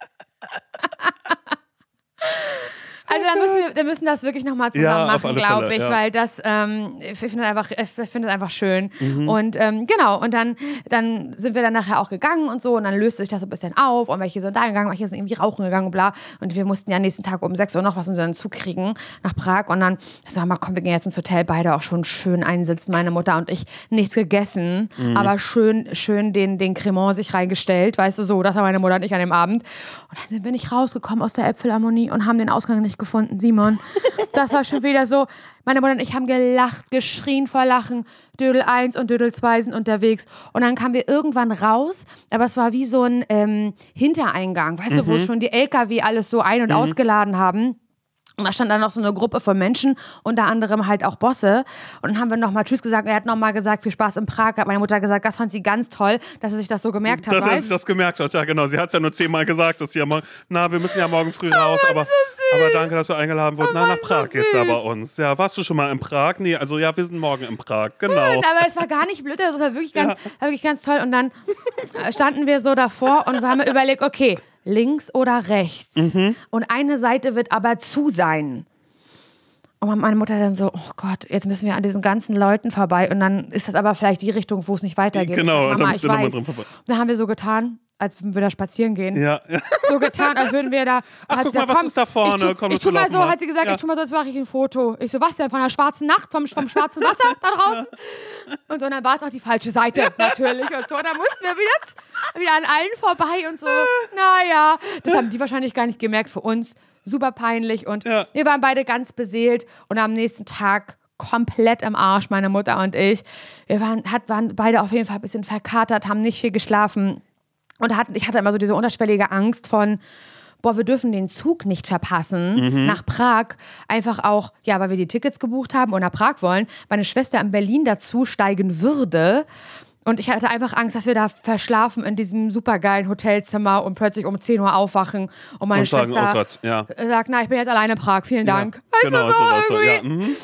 Also dann müssen wir, wir müssen das wirklich nochmal zusammen Ja, machen, glaube ich, ja. weil das, ähm, ich finde einfach, ich finde einfach schön. Mhm. Und ähm, genau, und dann, dann sind wir dann nachher auch gegangen und so und dann löste sich das ein bisschen auf und welche sind da gegangen, welche sind irgendwie rauchen gegangen und bla. Und wir mussten ja nächsten Tag um 6 Uhr noch was unseren Zug kriegen nach Prag und dann, so, mal komm, wir gehen jetzt ins Hotel, beide auch schon schön einsitzen, meine Mutter und ich, nichts gegessen, Mhm. aber schön, schön den, den Cremant sich reingestellt, weißt du, so, das war meine Mutter und ich an dem Abend. Und dann sind wir nicht rausgekommen aus der Äpfelharmonie und haben den Ausgang nicht gefunden, Simon. Das war schon wieder so. Meine Mutter und ich haben gelacht, geschrien vor Lachen. Dödel 1 und Dödel 2 sind unterwegs. Und dann kamen wir irgendwann raus, aber es war wie so ein ähm, Hintereingang, weißt du, wo schon die LKW alles so ein- und ausgeladen haben. Und da stand dann noch so eine Gruppe von Menschen, unter anderem halt auch Bosse. Und dann haben wir nochmal Tschüss gesagt. Er hat nochmal gesagt, viel Spaß in Prag. Hat meine Mutter gesagt, das fand sie ganz toll, dass er sich das so gemerkt hat. Dass er sich das gemerkt hat, ja genau. Sie hat es ja nur zehnmal gesagt, dass sie ja morgen, na, wir müssen ja morgen früh raus, aber, so aber danke, dass du eingeladen wurdest. na, nach so Prag geht's ja bei süß. uns. Ja, warst du schon mal in Prag? Nee, also ja, wir sind morgen in Prag, genau. Aber es war gar nicht blöd, das war wirklich ganz, war wirklich ganz toll. Und dann äh, standen wir so davor und haben überlegt, okay, links oder rechts. Mhm. Und eine Seite wird aber zu sein. Und meine Mutter dann so, oh Gott, jetzt müssen wir an diesen ganzen Leuten vorbei. Und dann ist das aber vielleicht die Richtung, wo es nicht weitergeht. Genau, Mama, bist ich du nochmal dran vorbei. Dann haben wir so getan, als würden wir da spazieren gehen. Ja. So getan, als würden wir da. Ach, guck mal, was komm, ist da vorne? Ich tu, Komm, ich tu mal so, mal. hat sie gesagt, Ja. ich tu mal so, jetzt mache ich ein Foto. Ich so, was denn? Von der schwarzen Nacht, vom, vom schwarzen Wasser da draußen? Und so, und dann war es auch die falsche Seite, natürlich. Und so, und dann mussten wir wieder, wieder an allen vorbei und so. Naja, das haben die wahrscheinlich gar nicht gemerkt für uns. Super peinlich. Und Ja. wir waren beide ganz beseelt. Und am nächsten Tag komplett im Arsch, meine Mutter und ich. Wir waren, hat, waren beide auf jeden Fall ein bisschen verkatert, haben nicht viel geschlafen. Und hatten, ich hatte immer so diese unterschwellige Angst von, boah, wir dürfen den Zug nicht verpassen nach Prag. Einfach auch, ja, weil wir die Tickets gebucht haben und nach Prag wollen. Meine Schwester in Berlin dazu steigen würde. Und ich hatte einfach Angst, dass wir da verschlafen in diesem supergeilen Hotelzimmer und plötzlich um 10 Uhr aufwachen. Und meine Und sagen, Schwester oh Gott, ja. sagt, na, ich bin jetzt alleine in Prag, vielen Dank. weißt genau, du, so so, irgendwie. ja. mhm.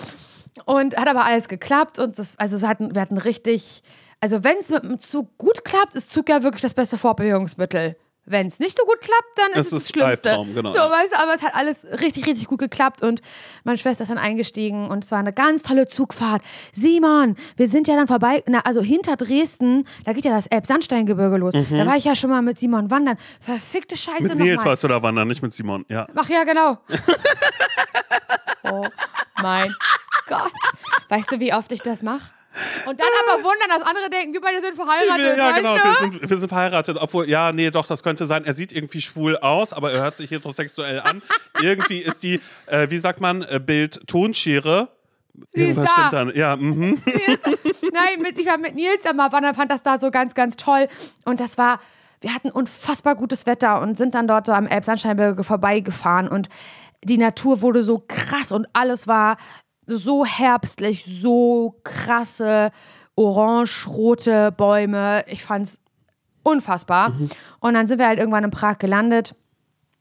Und hat aber alles geklappt und das, also hatten, wir hatten richtig, also wenn es mit dem Zug gut klappt, ist Zug ja wirklich das beste Fortbewegungsmittel. Wenn es nicht so gut klappt, dann ist Es es, das Schlimmste. Albtraum, genau. So, weißt du, aber es hat alles richtig, richtig gut geklappt und meine Schwester ist dann eingestiegen und es war eine ganz tolle Zugfahrt. Simon, wir sind ja dann vorbei, na, also hinter Dresden, da geht ja das Elbsandsteingebirge los. Da war ich ja schon mal mit Simon wandern. Verfickte Scheiße Mhm. Mit Nils nochmal. warst du da wandern, nicht mit Simon. Ja. Ach ja, genau. oh mein Gott. Weißt du, wie oft ich das mache? Und dann aber wundern, dass andere denken, wir beide sind verheiratet. Ja, genau, wir sind, wir sind verheiratet. Obwohl, ja, nee, doch, das könnte sein. Er sieht irgendwie schwul aus, aber er hört sich heterosexuell an. irgendwie ist die, äh, wie sagt man, äh, Bild-Tonschere. Sie ist Irgendwas da. stimmt dann. Ja, mhm. Sie ist, nein, mit, ich war mit Nils immer wandern, fand das da so ganz, ganz toll. Und das war, wir hatten unfassbar gutes Wetter und sind dann dort so am Elbsandsteinberge vorbeigefahren und die Natur wurde so krass und alles war so herbstlich, so krasse orange-rote Bäume. Ich fand's unfassbar. Und dann sind wir halt irgendwann in Prag gelandet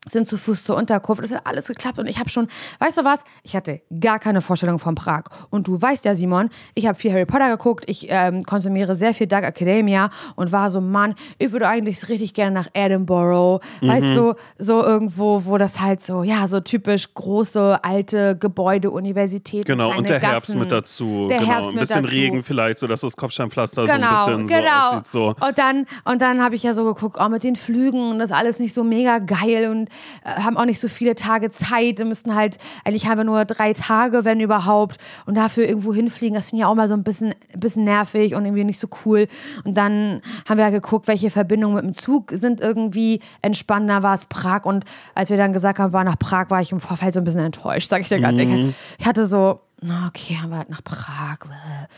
sind zu Fuß zur Unterkunft. Es hat alles geklappt und ich habe schon, weißt du was? Ich hatte gar keine Vorstellung von Prag. Und du weißt ja, Simon, ich habe viel Harry Potter geguckt, ich ähm, konsumiere sehr viel Dark Academia und war so, Mann, ich würde eigentlich richtig gerne nach Edinburgh. Weißt du, so irgendwo, wo das halt so, ja, so typisch große, alte Gebäude, Universitäten, Genau, und der Gassen. Herbst mit dazu. Der genau, Herbst ein bisschen dazu. Regen vielleicht, so dass das Kopfsteinpflaster Genau, so ein bisschen genau. so aussieht. So. Und dann, und dann habe ich ja so geguckt, oh, mit den Flügen und das alles nicht so mega geil und haben auch nicht so viele Tage Zeit. Wir müssten halt, eigentlich haben wir nur drei Tage, wenn überhaupt, und dafür irgendwo hinfliegen. Das finde ich auch mal so ein bisschen, bisschen nervig und irgendwie nicht so cool. Und dann haben wir ja geguckt, welche Verbindungen mit dem Zug sind irgendwie entspannender, war es Prag. Und als wir dann gesagt haben, war nach Prag, war ich im Vorfeld so ein bisschen enttäuscht, sage ich dir ganz ehrlich. Ich hatte so, na okay, haben wir halt nach Prag.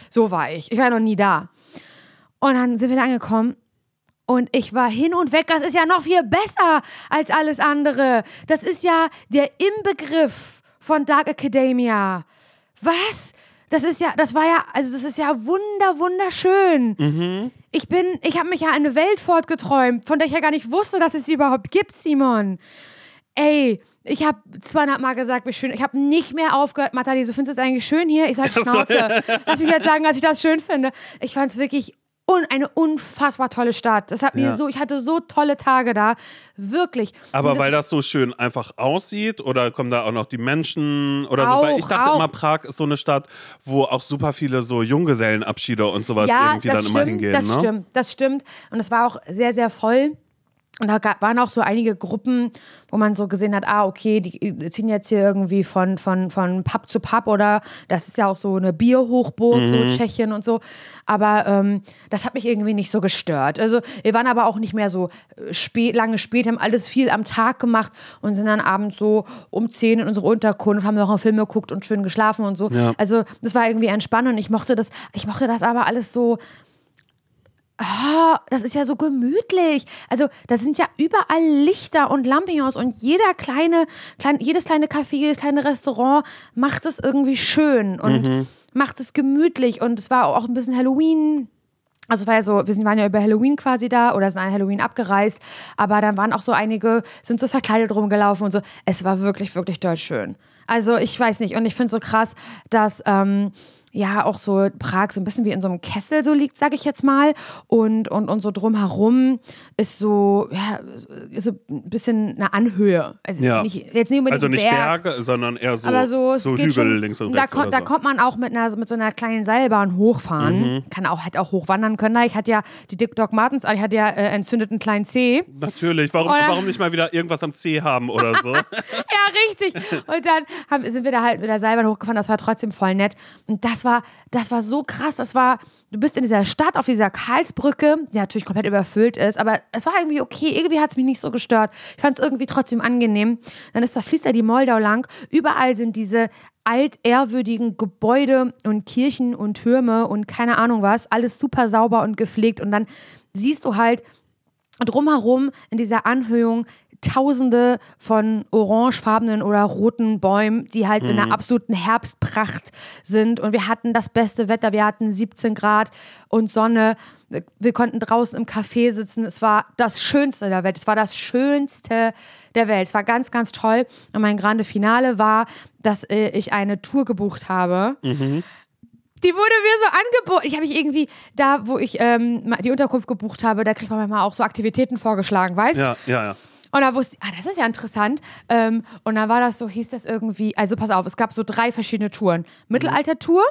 So war ich. Ich war noch nie da. Und dann sind wir da angekommen und ich war hin und weg. Das ist ja noch viel besser als alles andere. Das ist ja der Inbegriff von Dark Academia. Was? Das ist ja, das war ja, also das ist ja wunder, wunderschön. Ich bin, ich habe mich ja in eine Welt fortgeträumt, von der ich ja gar nicht wusste, dass es sie überhaupt gibt, Simon. Ey, ich habe 200 Mal gesagt, wie schön. Ich habe nicht mehr aufgehört. Nathalie, du findest es eigentlich schön hier? Ich sag Schnauze. Lass mich jetzt sagen, dass ich das schön finde. Ich fand es wirklich un eine unfassbar tolle Stadt. Das hat mir Ja. so, ich hatte so tolle Tage da. Wirklich. Aber Und das, weil das so schön einfach aussieht oder kommen da auch noch die Menschen oder so? Auch, Weil ich dachte auch. immer, Prag ist so eine Stadt, wo auch super viele so Junggesellenabschiede und sowas ja, irgendwie dann stimmt, immer hingehen. das ne? stimmt, das stimmt. Und es war auch sehr, sehr voll. Und da ga- waren auch so einige Gruppen, wo man so gesehen hat, ah, okay, die ziehen jetzt hier irgendwie von, von, von Pub zu Pub oder das ist ja auch so eine Bierhochburg, so Mhm. Tschechien und so. Aber ähm, das hat mich irgendwie nicht so gestört. Also wir waren aber auch nicht mehr so äh, spät, lange spät, haben alles viel am Tag gemacht und sind dann abends so um 10 in unsere Unterkunft, haben noch einen Film geguckt und schön geschlafen und so. Ja. Also das war irgendwie entspannend und ich mochte das, ich mochte das aber alles so, Ah, das ist ja so gemütlich. Also, da sind ja überall Lichter und Lampions und jeder kleine, klein, jedes kleine Café, jedes kleine Restaurant macht es irgendwie schön und macht es gemütlich. Und es war auch ein bisschen Halloween. Also es war ja so, wir waren ja über Halloween quasi da oder sind an Halloween abgereist, aber dann waren auch so einige, sind so verkleidet rumgelaufen und so. Es war wirklich, wirklich doll schön. Also ich weiß nicht und ich finde so krass, dass ähm, ja auch so Prag so ein bisschen wie in so einem Kessel so liegt, sage ich jetzt mal. Und, und, und so drumherum ist so, ja, so ein bisschen eine Anhöhe. Also Ja. nicht, jetzt nicht unbedingt Also nicht Berg, Berge, sondern eher so, aber so, so Hügel schon, links und da, rechts. kon- oder da so. Mhm. kommt man auch mit, einer, mit so einer kleinen Seilbahn hochfahren. Kann auch, hätte auch hochwandern können. Ich hatte ja die Dick Doc Martens, ich hatte ja äh, entzündeten kleinen Zeh. Natürlich, warum, Oder- warum nicht mal wieder irgendwas am C haben oder so? Ja, richtig. Und dann haben, sind wir da halt mit der Seilbahn hochgefahren. Das war trotzdem voll nett. Und das war, das war so krass. Das war, du bist in dieser Stadt auf dieser Karlsbrücke, die natürlich komplett überfüllt ist, aber es war irgendwie okay. Irgendwie hat es mich nicht so gestört. Ich fand es irgendwie trotzdem angenehm. Dann ist da fließt da die Moldau lang. Überall sind diese altehrwürdigen Gebäude und Kirchen und Türme und keine Ahnung was. Alles super sauber und gepflegt. Und dann siehst du halt drumherum in dieser Anhöhung Tausende von orangefarbenen oder roten Bäumen, die halt in einer absoluten Herbstpracht sind. Und wir hatten das beste Wetter. Wir hatten 17 Grad und Sonne. Wir konnten draußen im Café sitzen. Es war das Schönste der Welt. Es war das Schönste der Welt. Es war ganz, ganz toll. Und mein grande Finale war, dass äh, ich eine Tour gebucht habe. Die wurde mir so angeboten. Ich habe mich irgendwie, da wo ich ähm, die Unterkunft gebucht habe, da kriegt man manchmal auch so Aktivitäten vorgeschlagen, weißt ja, ja, ja. Und da wusste ich, ah, das ist ja interessant. Ähm, und dann war das so, hieß das irgendwie, also pass auf, es gab so drei verschiedene Touren. Mittelalter-Tour,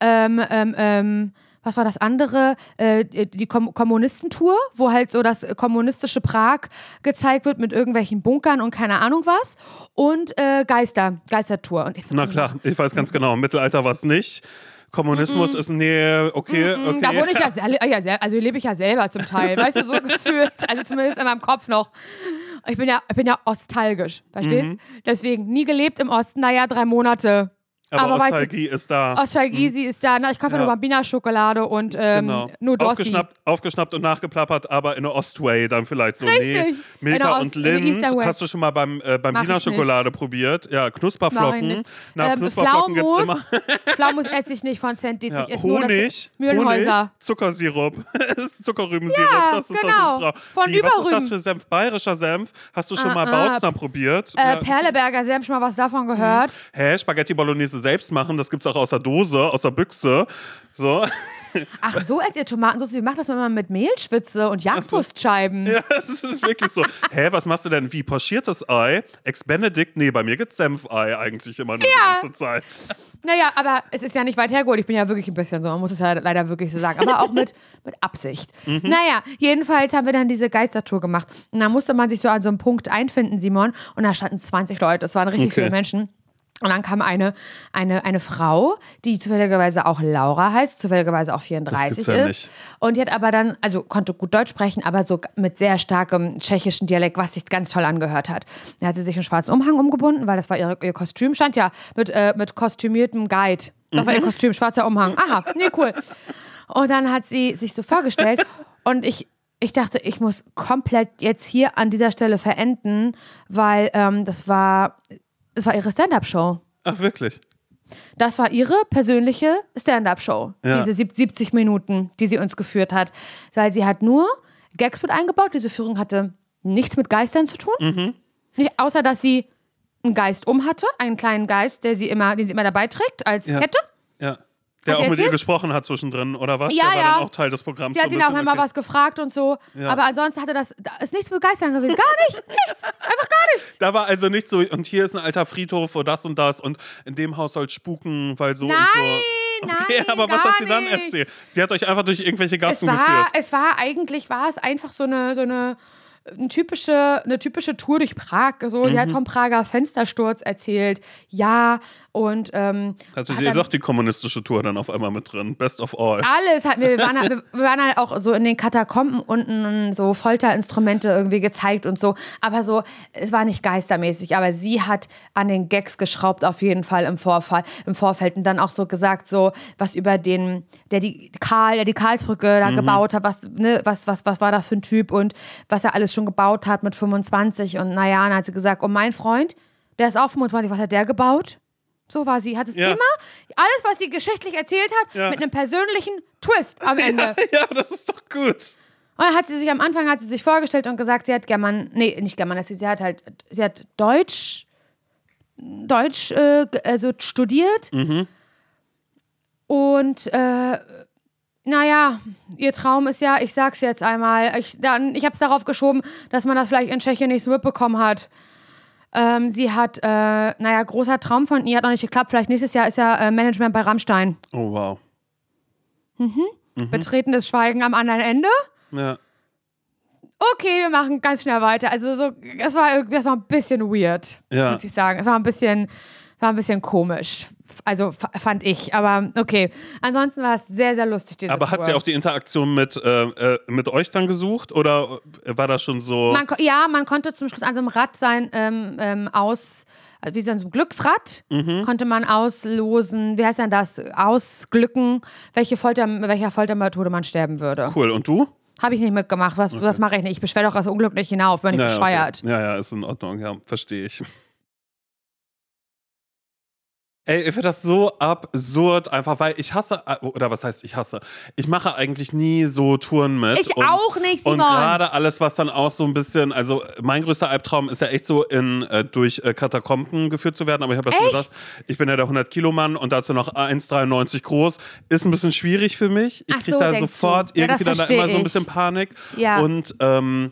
ähm, ähm, ähm, was war das andere? Äh, die Kom Kommunistentour, wo halt so das kommunistische Prag gezeigt wird mit irgendwelchen Bunkern und keine Ahnung was. Und äh, Geister, Geistertour. Und ich so, Na klar, ich weiß ganz genau, im Mittelalter war es nicht. Kommunismus mm -mm. ist, nee, okay, mm okay. Da wohne ich ja, ja sehr, also lebe ich ja selber zum Teil, weißt du, so gefühlt, also zumindest in meinem Kopf noch. Ich bin ja, ich bin ja ostalgisch, verstehst? Mhm. Deswegen nie gelebt im Osten, naja, drei Monate. Aber, aber Ostalgie ist da. Ostalgie, hm. ist da. Na, ich kaufe ja. nur Bambina-Schokolade und ähm, genau. nur Dossi. Aufgeschnappt, aufgeschnappt und nachgeplappert, aber in der Ostway dann vielleicht so. Richtig. Nee, Milka und Lind. Hast du schon mal beim äh, Bambina-Schokolade probiert? Ja, Knusperflocken. Na, ähm, Knusperflocken gibt es immer. Pflaumus esse ich nicht von Centis. Ja. Ich Honig, Mühlenhäuser. Honig, Zuckersirup. Zuckerrübensirup. Ja, das ist genau. das, was Von Wie, Was ist das für Senf? Bayerischer Senf? Hast du schon ah, mal Bautzner ah. probiert? Äh, Perleberger Senf, schon mal was davon gehört? Mhm. Hä? Spaghetti Bolognese selbst machen, das gibt es auch aus der Dose, aus der Büchse. So. Ach so, als ihr Tomatensauce, wir machen das immer mit Mehlschwitze und Jagdwurstscheiben. Ja, das ist wirklich so. Hä, was machst du denn? Wie pochiertes Ei? Ex-Benedict? Nee, bei mir gibt es Senfei eigentlich immer nur ja. die ganze Zeit. Naja, aber es ist ja nicht weit hergeholt. Ich bin ja wirklich ein bisschen so, man muss es ja leider wirklich so sagen. Aber auch mit, mit Absicht. Mhm. Naja, jedenfalls haben wir dann diese Geistertour gemacht. Und da musste man sich so an so einem Punkt einfinden, Simon. Und da standen 20 Leute. Das waren richtig okay. viele Menschen. Und dann kam eine, eine, eine Frau, die zufälligerweise auch Laura heißt, zufälligerweise auch 34 ja ist. Nicht. Und die hat aber dann, also konnte gut Deutsch sprechen, aber so mit sehr starkem tschechischen Dialekt, was sich ganz toll angehört hat. Da hat sie sich einen schwarzen Umhang umgebunden, weil das war ihr, ihr Kostüm, stand ja mit, äh, mit kostümiertem Guide. Das war ihr mhm. Kostüm, schwarzer Umhang. Aha, nee, cool. Und dann hat sie sich so vorgestellt und ich, ich dachte, ich muss komplett jetzt hier an dieser Stelle verenden, weil ähm, das war das war ihre Stand-up-Show. Ach, wirklich? Das war ihre persönliche Stand-up-Show. Ja. Diese 70 Minuten, die sie uns geführt hat. Weil sie hat nur Gags mit eingebaut. Diese Führung hatte nichts mit Geistern zu tun. Mhm. Nicht, außer, dass sie einen Geist um hatte, einen kleinen Geist, der sie immer, den sie immer dabei trägt als ja. Kette. Ja. Der auch mit ihr gesprochen hat zwischendrin, oder was? Ja, der ja. war dann auch Teil des Programms. Sie hat so ihn auch immer okay. was gefragt und so. Ja. Aber ansonsten hatte das, da ist nichts begeistern gewesen. Gar nicht. nichts. Einfach gar nichts. Da war also nicht so, und hier ist ein alter Friedhof und das und das und in dem Haus soll spuken, weil so nein, und so. Okay, nein, aber was hat sie dann erzählt? Sie hat euch einfach durch irgendwelche Gassen es war, geführt. Es war eigentlich, war es einfach so eine, so eine eine typische, eine typische Tour durch Prag. So, mhm. Sie hat vom Prager Fenstersturz erzählt. Ja, und. Ähm, Hatte sie doch die kommunistische Tour dann auf einmal mit drin. Best of all. Alles hatten wir. Wir waren, halt, wir waren halt auch so in den Katakomben unten so Folterinstrumente irgendwie gezeigt und so. Aber so, es war nicht geistermäßig. Aber sie hat an den Gags geschraubt, auf jeden Fall im Vorfall, im Vorfeld. Und dann auch so gesagt, so, was über den, der die Karl, der die Karlsbrücke da mhm. gebaut hat, was, ne, was, was, was war das für ein Typ und was er alles schon gebaut hat mit 25. Und naja, dann hat sie gesagt, oh, mein Freund, der ist auch 25, was hat der gebaut? So war sie. Hat es ja. immer, alles, was sie geschichtlich erzählt hat, ja. mit einem persönlichen Twist am Ende. Ja, ja, das ist doch gut. Und dann hat sie sich am Anfang hat sie sich vorgestellt und gesagt, sie hat German, nee, nicht German, sie hat halt, sie hat Deutsch, Deutsch, äh, also studiert. Mhm. Und äh, naja, ihr Traum ist ja, ich sag's jetzt einmal, ich, dann, ich hab's darauf geschoben, dass man das vielleicht in Tschechien nicht so mitbekommen hat. Ähm, sie hat, äh, naja, großer Traum von ihr, hat noch nicht geklappt. Vielleicht nächstes Jahr ist ja äh, Management bei Rammstein. Oh, wow. Mhm. mhm. Betretenes Schweigen am anderen Ende. Ja. Okay, wir machen ganz schnell weiter. Also, so, das war, das war ein bisschen weird, ja. muss ich sagen. Es war ein bisschen war ein bisschen komisch. Also fand ich, aber okay. Ansonsten war es sehr, sehr lustig. Diese aber Tour. hat sie auch die Interaktion mit, äh, äh, mit euch dann gesucht oder war das schon so? Man, ja, man konnte zum Schluss an so einem Rad sein ähm, ähm, aus, wie so ein Glücksrad, mhm. konnte man auslosen, wie heißt denn das, ausglücken, welche Folter, welcher Foltermethode man sterben würde. Cool, und du? Habe ich nicht mitgemacht. Was, okay. was mache ich nicht? Ich beschwere doch das Unglück nicht hinauf, bin ich naja, bescheuert. Okay. Ja, ja, ist in Ordnung, ja, verstehe ich. Ey, ich finde das so absurd, einfach weil ich hasse, äh, oder was heißt ich hasse? Ich mache eigentlich nie so Touren mit. Ich und, auch nicht, Simon. Und gerade alles, was dann auch so ein bisschen, also mein größter Albtraum ist ja echt so in, äh, durch äh, Katakomben geführt zu werden. Aber ich habe ja schon gesagt, ich bin ja der 100-Kilo-Mann und dazu noch 1,93 groß. Ist ein bisschen schwierig für mich. Ich kriege so, da sofort irgendwie dann da immer so ein bisschen Panik. Ja. Und, ähm,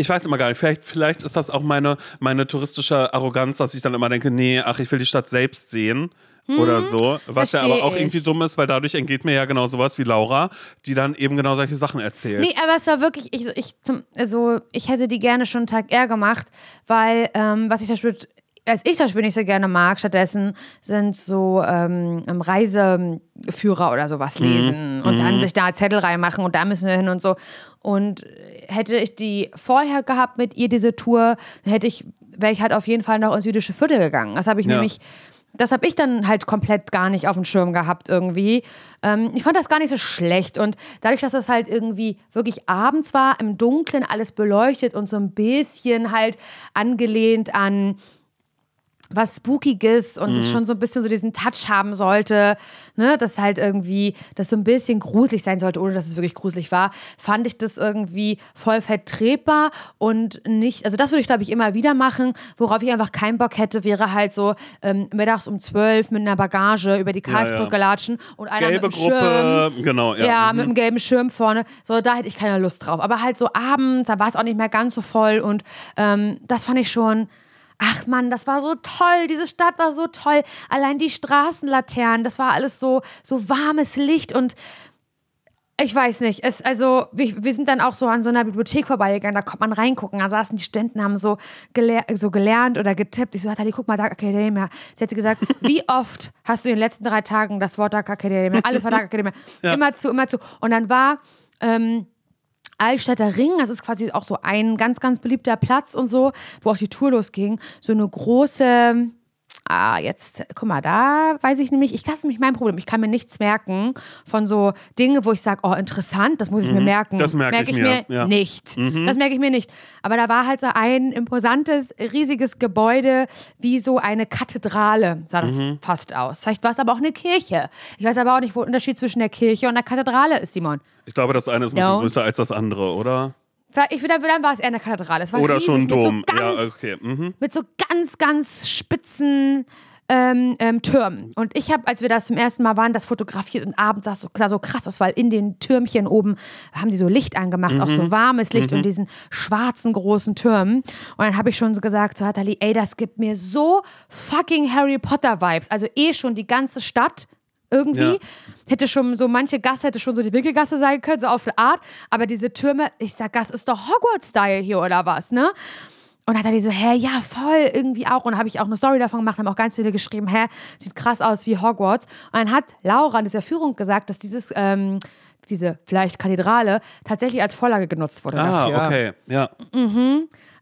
ich weiß immer gar nicht, vielleicht, vielleicht ist das auch meine, meine touristische Arroganz, dass ich dann immer denke, nee, ach, ich will die Stadt selbst sehen oder so. Was ja aber auch ich. irgendwie dumm ist, weil dadurch entgeht mir ja genau sowas wie Laura, die dann eben genau solche Sachen erzählt. Nee, aber es war wirklich, ich, ich, also, ich hätte die gerne schon einen Tag eher gemacht, weil, ähm, was ich zum Beispiel, was ich zum Beispiel nicht so gerne mag, stattdessen sind so ähm, ähm, Reiseführer oder sowas lesen und dann sich da Zettel reinmachen und da müssen wir hin und so. Und hätte ich die vorher gehabt mit ihr, diese Tour, hätte ich, wäre ich halt auf jeden Fall noch ins jüdische Viertel gegangen. Das habe ich Ja. nämlich das habe ich dann halt komplett gar nicht auf dem Schirm gehabt irgendwie. Ähm, ich fand das gar nicht so schlecht und dadurch, dass das halt irgendwie wirklich abends war, im Dunkeln alles beleuchtet und so ein bisschen halt angelehnt an was Spookiges und es schon so ein bisschen so diesen Touch haben sollte, ne, dass halt irgendwie das so ein bisschen gruselig sein sollte, ohne dass es wirklich gruselig war, fand ich das irgendwie voll vertretbar und nicht, also das würde ich glaube ich immer wieder machen, worauf ich einfach keinen Bock hätte, wäre halt so ähm, mittags um zwölf mit einer Bagage über die Karlsbrücke ja. latschen und einer Gelbe mit Schirm. Gruppe, genau, ja. Ja, Mhm. mit einem gelben Schirm vorne. So, da hätte ich keine Lust drauf. Aber halt so abends, da war es auch nicht mehr ganz so voll. Und ähm, das fand ich schon. Ach Mann, das war so toll. Diese Stadt war so toll. Allein die Straßenlaternen, das war alles so, so warmes Licht und ich weiß nicht. Es, also, wir, wir sind dann auch so an so einer Bibliothek vorbeigegangen, da konnte man reingucken. Da saßen die Studenten, haben so, gelehr, so gelernt oder getippt. Ich so, Nathalie, guck mal, Dark Academia. Sie hat sie gesagt, wie oft hast du in den letzten drei Tagen das Wort Dark Academia? Alles war Dark Academia. Immer zu, immer zu. Und dann war ähm, Altstädter Ring, das ist quasi auch so ein ganz, ganz beliebter Platz und so, wo auch die Tour losging. So eine große, ah, jetzt, guck mal, da weiß ich nämlich, ich, das ist nämlich mein Problem. Ich kann mir nichts merken von so Dingen, wo ich sage, oh, interessant, das muss ich mir merken. das merke ich mir, ja. nicht. Das merke ich mir nicht. Aber da war halt so ein imposantes, riesiges Gebäude, wie so eine Kathedrale, sah das fast aus. Vielleicht war es aber auch eine Kirche. Ich weiß aber auch nicht, wo der Unterschied zwischen der Kirche und der Kathedrale ist, Simon. Ich glaube, das eine ist ein bisschen größer als das andere, oder? Ich würde dann war es eher eine Kathedrale. Es war Oder riesig schon ein so Dom. ganz, ja, okay. Mhm. mit so ganz, ganz spitzen ähm, ähm, Türmen. Und ich habe, als wir das zum ersten Mal waren, das fotografiert und abends sah es so, sah so krass aus, weil in den Türmchen oben haben die so Licht angemacht, auch Mhm. so warmes Licht und diesen schwarzen großen Türmen. Und dann habe ich schon so gesagt zu Hatali, ey, das gibt mir so fucking Harry Potter Vibes. Also eh schon die ganze Stadt irgendwie. Ja. Hätte schon so, manche Gasse hätte schon so die Winkelgasse sein können, so auf eine Art. Aber diese Türme, ich sag, das ist doch Hogwarts-Style hier oder was, ne? Und dann hat er die so, hä, ja, voll, irgendwie auch. Und habe ich auch eine Story davon gemacht, haben auch ganz viele geschrieben, hä, sieht krass aus wie Hogwarts. Und dann hat Laura in dieser Führung gesagt, dass dieses, ähm, diese vielleicht Kathedrale tatsächlich als Vorlage genutzt wurde Ah, dafür. okay. Ja.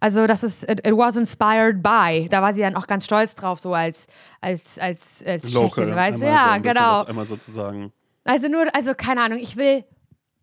Also das ist, it, it was inspired by. Da war sie dann auch ganz stolz drauf, so als, als, als, als Local. Tschechin, weißt du? so Ja, bisschen genau. Einmal sozusagen. Also nur, also keine Ahnung, ich will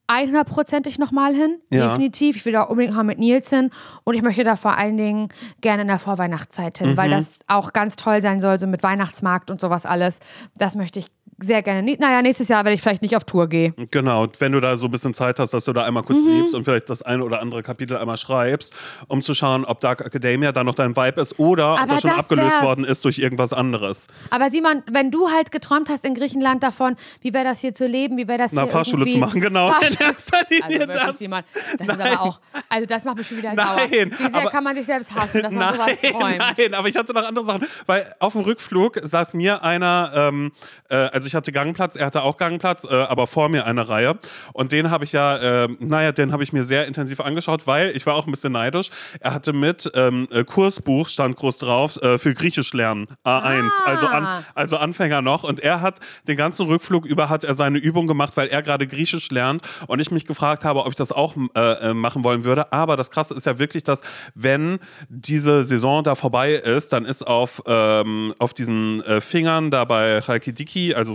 100%ig nochmal hin, Ja. definitiv. Ich will da unbedingt mal mit Nils hin und ich möchte da vor allen Dingen gerne in der Vorweihnachtszeit hin, Mhm. weil das auch ganz toll sein soll, so mit Weihnachtsmarkt und sowas alles. Das möchte ich sehr gerne. Naja, nächstes Jahr, wenn ich vielleicht nicht auf Tour gehe. Genau, wenn du da so ein bisschen Zeit hast, dass du da einmal kurz Mhm. liebst und vielleicht das eine oder andere Kapitel einmal schreibst, um zu schauen, ob Dark Academia da noch dein Vibe ist oder ob Aber das schon das abgelöst wär's. worden ist durch irgendwas anderes. Aber Simon, wenn du halt geträumt hast in Griechenland davon, wie wäre das hier zu leben, wie wäre das Na, hier Fahrschule zu machen, genau. Fahrschule- Also wirklich, das. Simon, das ist Nein. aber auch... Also das macht mich schon wieder Nein, sauer. Wie sehr aber- kann man sich selbst hassen, dass man sowas träumt? nein, aber ich hatte noch andere Sachen. Weil auf dem Rückflug saß mir einer, ähm, äh, also ich hatte Gangplatz, er hatte auch Gangplatz, äh, aber vor mir eine Reihe. Und den habe ich ja, ähm, naja, den habe ich mir sehr intensiv angeschaut, weil ich war auch ein bisschen neidisch. Er hatte mit ähm, äh, Kursbuch, stand groß drauf, äh, für Griechisch lernen, A1, Ah. also, an, also Anfänger noch. Und er hat den ganzen Rückflug über hat er seine Übung gemacht, weil er gerade Griechisch lernt. Und ich mich gefragt habe, ob ich das auch äh, äh, machen wollen würde. Aber das Krasse ist ja wirklich, dass wenn diese Saison da vorbei ist, dann ist auf, ähm, auf diesen äh, Fingern da bei Chalkidiki, also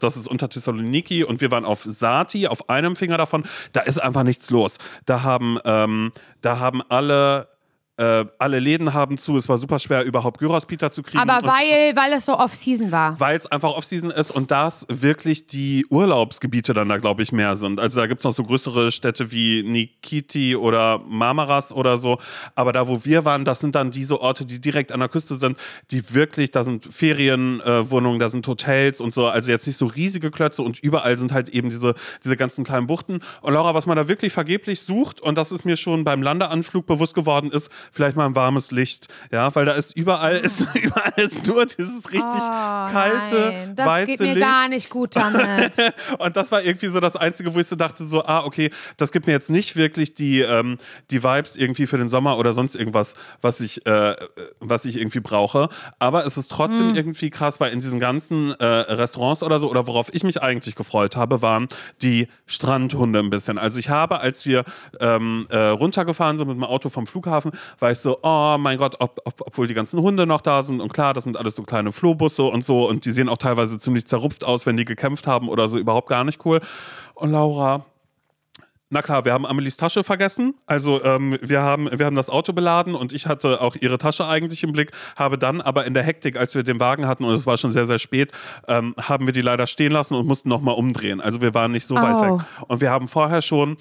das ist unter Thessaloniki und wir waren auf Sati, auf einem Finger davon, da ist einfach nichts los. Da haben, ähm, da haben alle äh, alle Läden haben zu. Es war super schwer, überhaupt Gyros-Pita zu kriegen. Aber weil, weil es so Off-Season war. Weil es einfach Off-Season ist und das wirklich die Urlaubsgebiete dann da, glaube ich, mehr sind. Also da gibt es noch so größere Städte wie Nikiti oder Marmaras oder so. Aber da, wo wir waren, das sind dann diese Orte, die direkt an der Küste sind, die wirklich, da sind Ferienwohnungen, äh, da sind Hotels und so. Also jetzt nicht so riesige Klötze und überall sind halt eben diese, diese ganzen kleinen Buchten. Und Laura, was man da wirklich vergeblich sucht, und das ist mir schon beim Landeanflug bewusst geworden, ist, vielleicht mal ein warmes Licht. Ja, weil da ist überall, ist, überall ist nur dieses richtig oh, kalte, nein. das weiße geht mir Licht. gar nicht gut damit. und das war irgendwie so das Einzige, wo ich so dachte, so, ah, okay, das gibt mir jetzt nicht wirklich die, ähm, die Vibes irgendwie für den Sommer oder sonst irgendwas, was ich, äh, was ich irgendwie brauche. Aber es ist trotzdem mm. irgendwie krass, weil in diesen ganzen äh, Restaurants oder so, oder worauf ich mich eigentlich gefreut habe, waren die Strandhunde ein bisschen. Also ich habe, als wir ähm, äh, runtergefahren sind mit dem Auto vom Flughafen, war ich so, oh mein Gott, ob, ob, obwohl die ganzen Hunde noch da sind und klar, das sind alles so kleine Flohbusse und so und die sehen auch teilweise ziemlich zerrupft aus, wenn die gekämpft haben oder so, überhaupt gar nicht cool. Und Laura, na klar, wir haben Amelies Tasche vergessen. Also ähm, wir, haben, wir haben das Auto beladen und ich hatte auch ihre Tasche eigentlich im Blick, habe dann aber in der Hektik, als wir den Wagen hatten und es war schon sehr, sehr spät, ähm, haben wir die leider stehen lassen und mussten nochmal umdrehen. Also wir waren nicht so oh. weit weg. Und wir haben vorher schon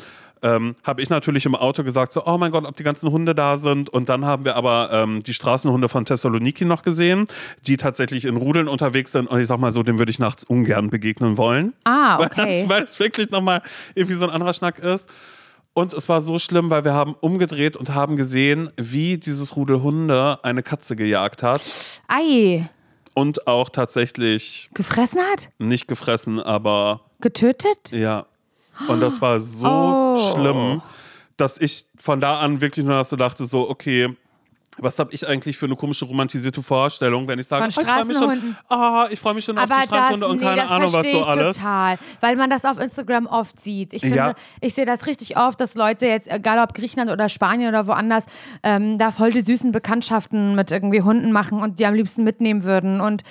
ähm, habe ich natürlich im Auto gesagt, so, oh mein Gott, ob die ganzen Hunde da sind. Und dann haben wir aber ähm, die Straßenhunde von Thessaloniki noch gesehen, die tatsächlich in Rudeln unterwegs sind. Und ich sag mal so, dem würde ich nachts ungern begegnen wollen. Ah, okay. Weil das, weil das wirklich nochmal irgendwie so ein anderer Schnack ist. Und es war so schlimm, weil wir haben umgedreht und haben gesehen, wie dieses Rudel Hunde eine Katze gejagt hat. Ei. Und auch tatsächlich. Gefressen hat? Nicht gefressen, aber. Getötet? Ja. Und das war so oh. Schlimm, dass ich von da an wirklich nur so dachte, so, okay, was habe ich eigentlich für eine komische romantisierte Vorstellung, wenn ich sage, oh, ich freue mich schon, ah, ich freue mich schon Aber auf die Strandhunde und keine nee, Ahnung, was so alles. total, weil man das auf Instagram oft sieht. Ich finde, ja. ich sehe das richtig oft, dass Leute jetzt, egal ob Griechenland oder Spanien oder woanders, ähm, da voll die süßen Bekanntschaften mit irgendwie Hunden machen und die am liebsten mitnehmen würden und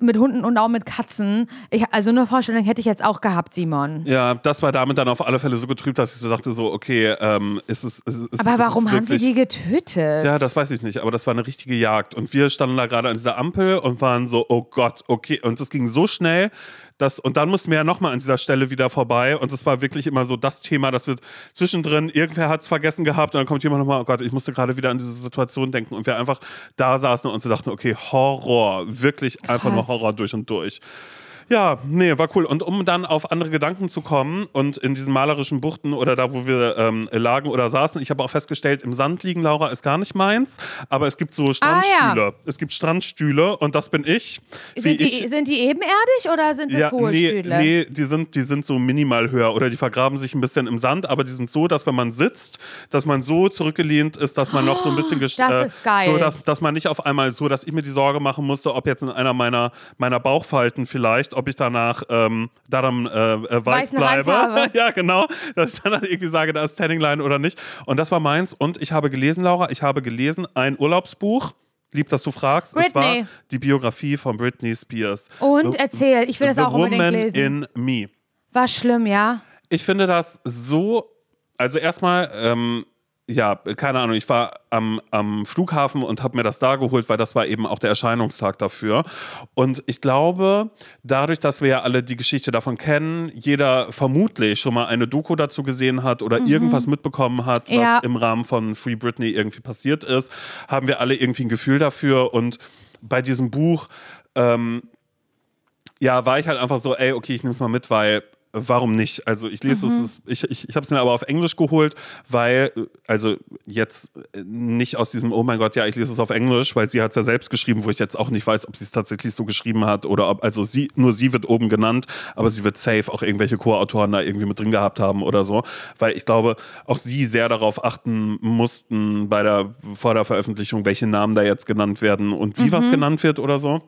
mit Hunden und auch mit Katzen. Ich, also eine Vorstellung hätte ich jetzt auch gehabt, Simon. Ja, das war damit dann auf alle Fälle so getrübt, dass ich so dachte, so, okay, ähm, ist es. Ist, ist, aber warum haben sie die getötet? Ja, das weiß ich nicht, aber das war eine richtige Jagd. Und wir standen da gerade an dieser Ampel und waren so, oh Gott, okay. Und es ging so schnell, das, und dann mussten wir ja nochmal an dieser Stelle wieder vorbei. Und das war wirklich immer so das Thema, dass wir zwischendrin, irgendwer hat es vergessen gehabt und dann kommt jemand nochmal, oh Gott, ich musste gerade wieder an diese Situation denken. Und wir einfach da saßen und so dachten, okay, Horror, wirklich Krass. einfach nur Horror durch und durch. Ja, nee, war cool. Und um dann auf andere Gedanken zu kommen und in diesen malerischen Buchten oder da, wo wir ähm, lagen oder saßen, ich habe auch festgestellt, im Sand liegen, Laura, ist gar nicht meins, aber es gibt so Strandstühle. Ah, ja. Es gibt Strandstühle und das bin ich. Sind die, ich, sind die ebenerdig oder sind das ja, hohe nee, Stühle? Nee, die sind, die sind so minimal höher oder die vergraben sich ein bisschen im Sand, aber die sind so, dass wenn man sitzt, dass man so zurückgelehnt ist, dass man oh, noch so ein bisschen Das äh, ist geil. So, dass, dass man nicht auf einmal so, dass ich mir die Sorge machen musste, ob jetzt in einer meiner, meiner Bauchfalten vielleicht, ob ich danach ähm, daran äh, äh weiß bleibe. ja, genau. Dass ich dann halt irgendwie sage, da ist Tanning Line oder nicht. Und das war meins. Und ich habe gelesen, Laura, ich habe gelesen ein Urlaubsbuch. Lieb, dass du fragst. Britney. Es war die Biografie von Britney Spears. Und The, erzähl, ich will das auch unbedingt Woman lesen. in Me. War schlimm, ja? Ich finde das so. Also erstmal, ähm, ja, keine Ahnung, ich war am, am Flughafen und habe mir das da geholt, weil das war eben auch der Erscheinungstag dafür. Und ich glaube, dadurch, dass wir ja alle die Geschichte davon kennen, jeder vermutlich schon mal eine Doku dazu gesehen hat oder mhm. irgendwas mitbekommen hat, was ja. im Rahmen von Free Britney irgendwie passiert ist, haben wir alle irgendwie ein Gefühl dafür. Und bei diesem Buch ähm, ja, war ich halt einfach so, ey, okay, ich nehme es mal mit, weil warum nicht? Also ich lese mhm. es, ich, ich, ich habe es mir aber auf Englisch geholt, weil, also jetzt nicht aus diesem, oh mein Gott, ja, ich lese es auf Englisch, weil sie hat es ja selbst geschrieben, wo ich jetzt auch nicht weiß, ob sie es tatsächlich so geschrieben hat oder ob, also sie, nur sie wird oben genannt, aber sie wird safe auch irgendwelche Co-Autoren da irgendwie mit drin gehabt haben oder so, weil ich glaube, auch sie sehr darauf achten mussten bei der, vor der Veröffentlichung, welche Namen da jetzt genannt werden und wie mhm. was genannt wird oder so.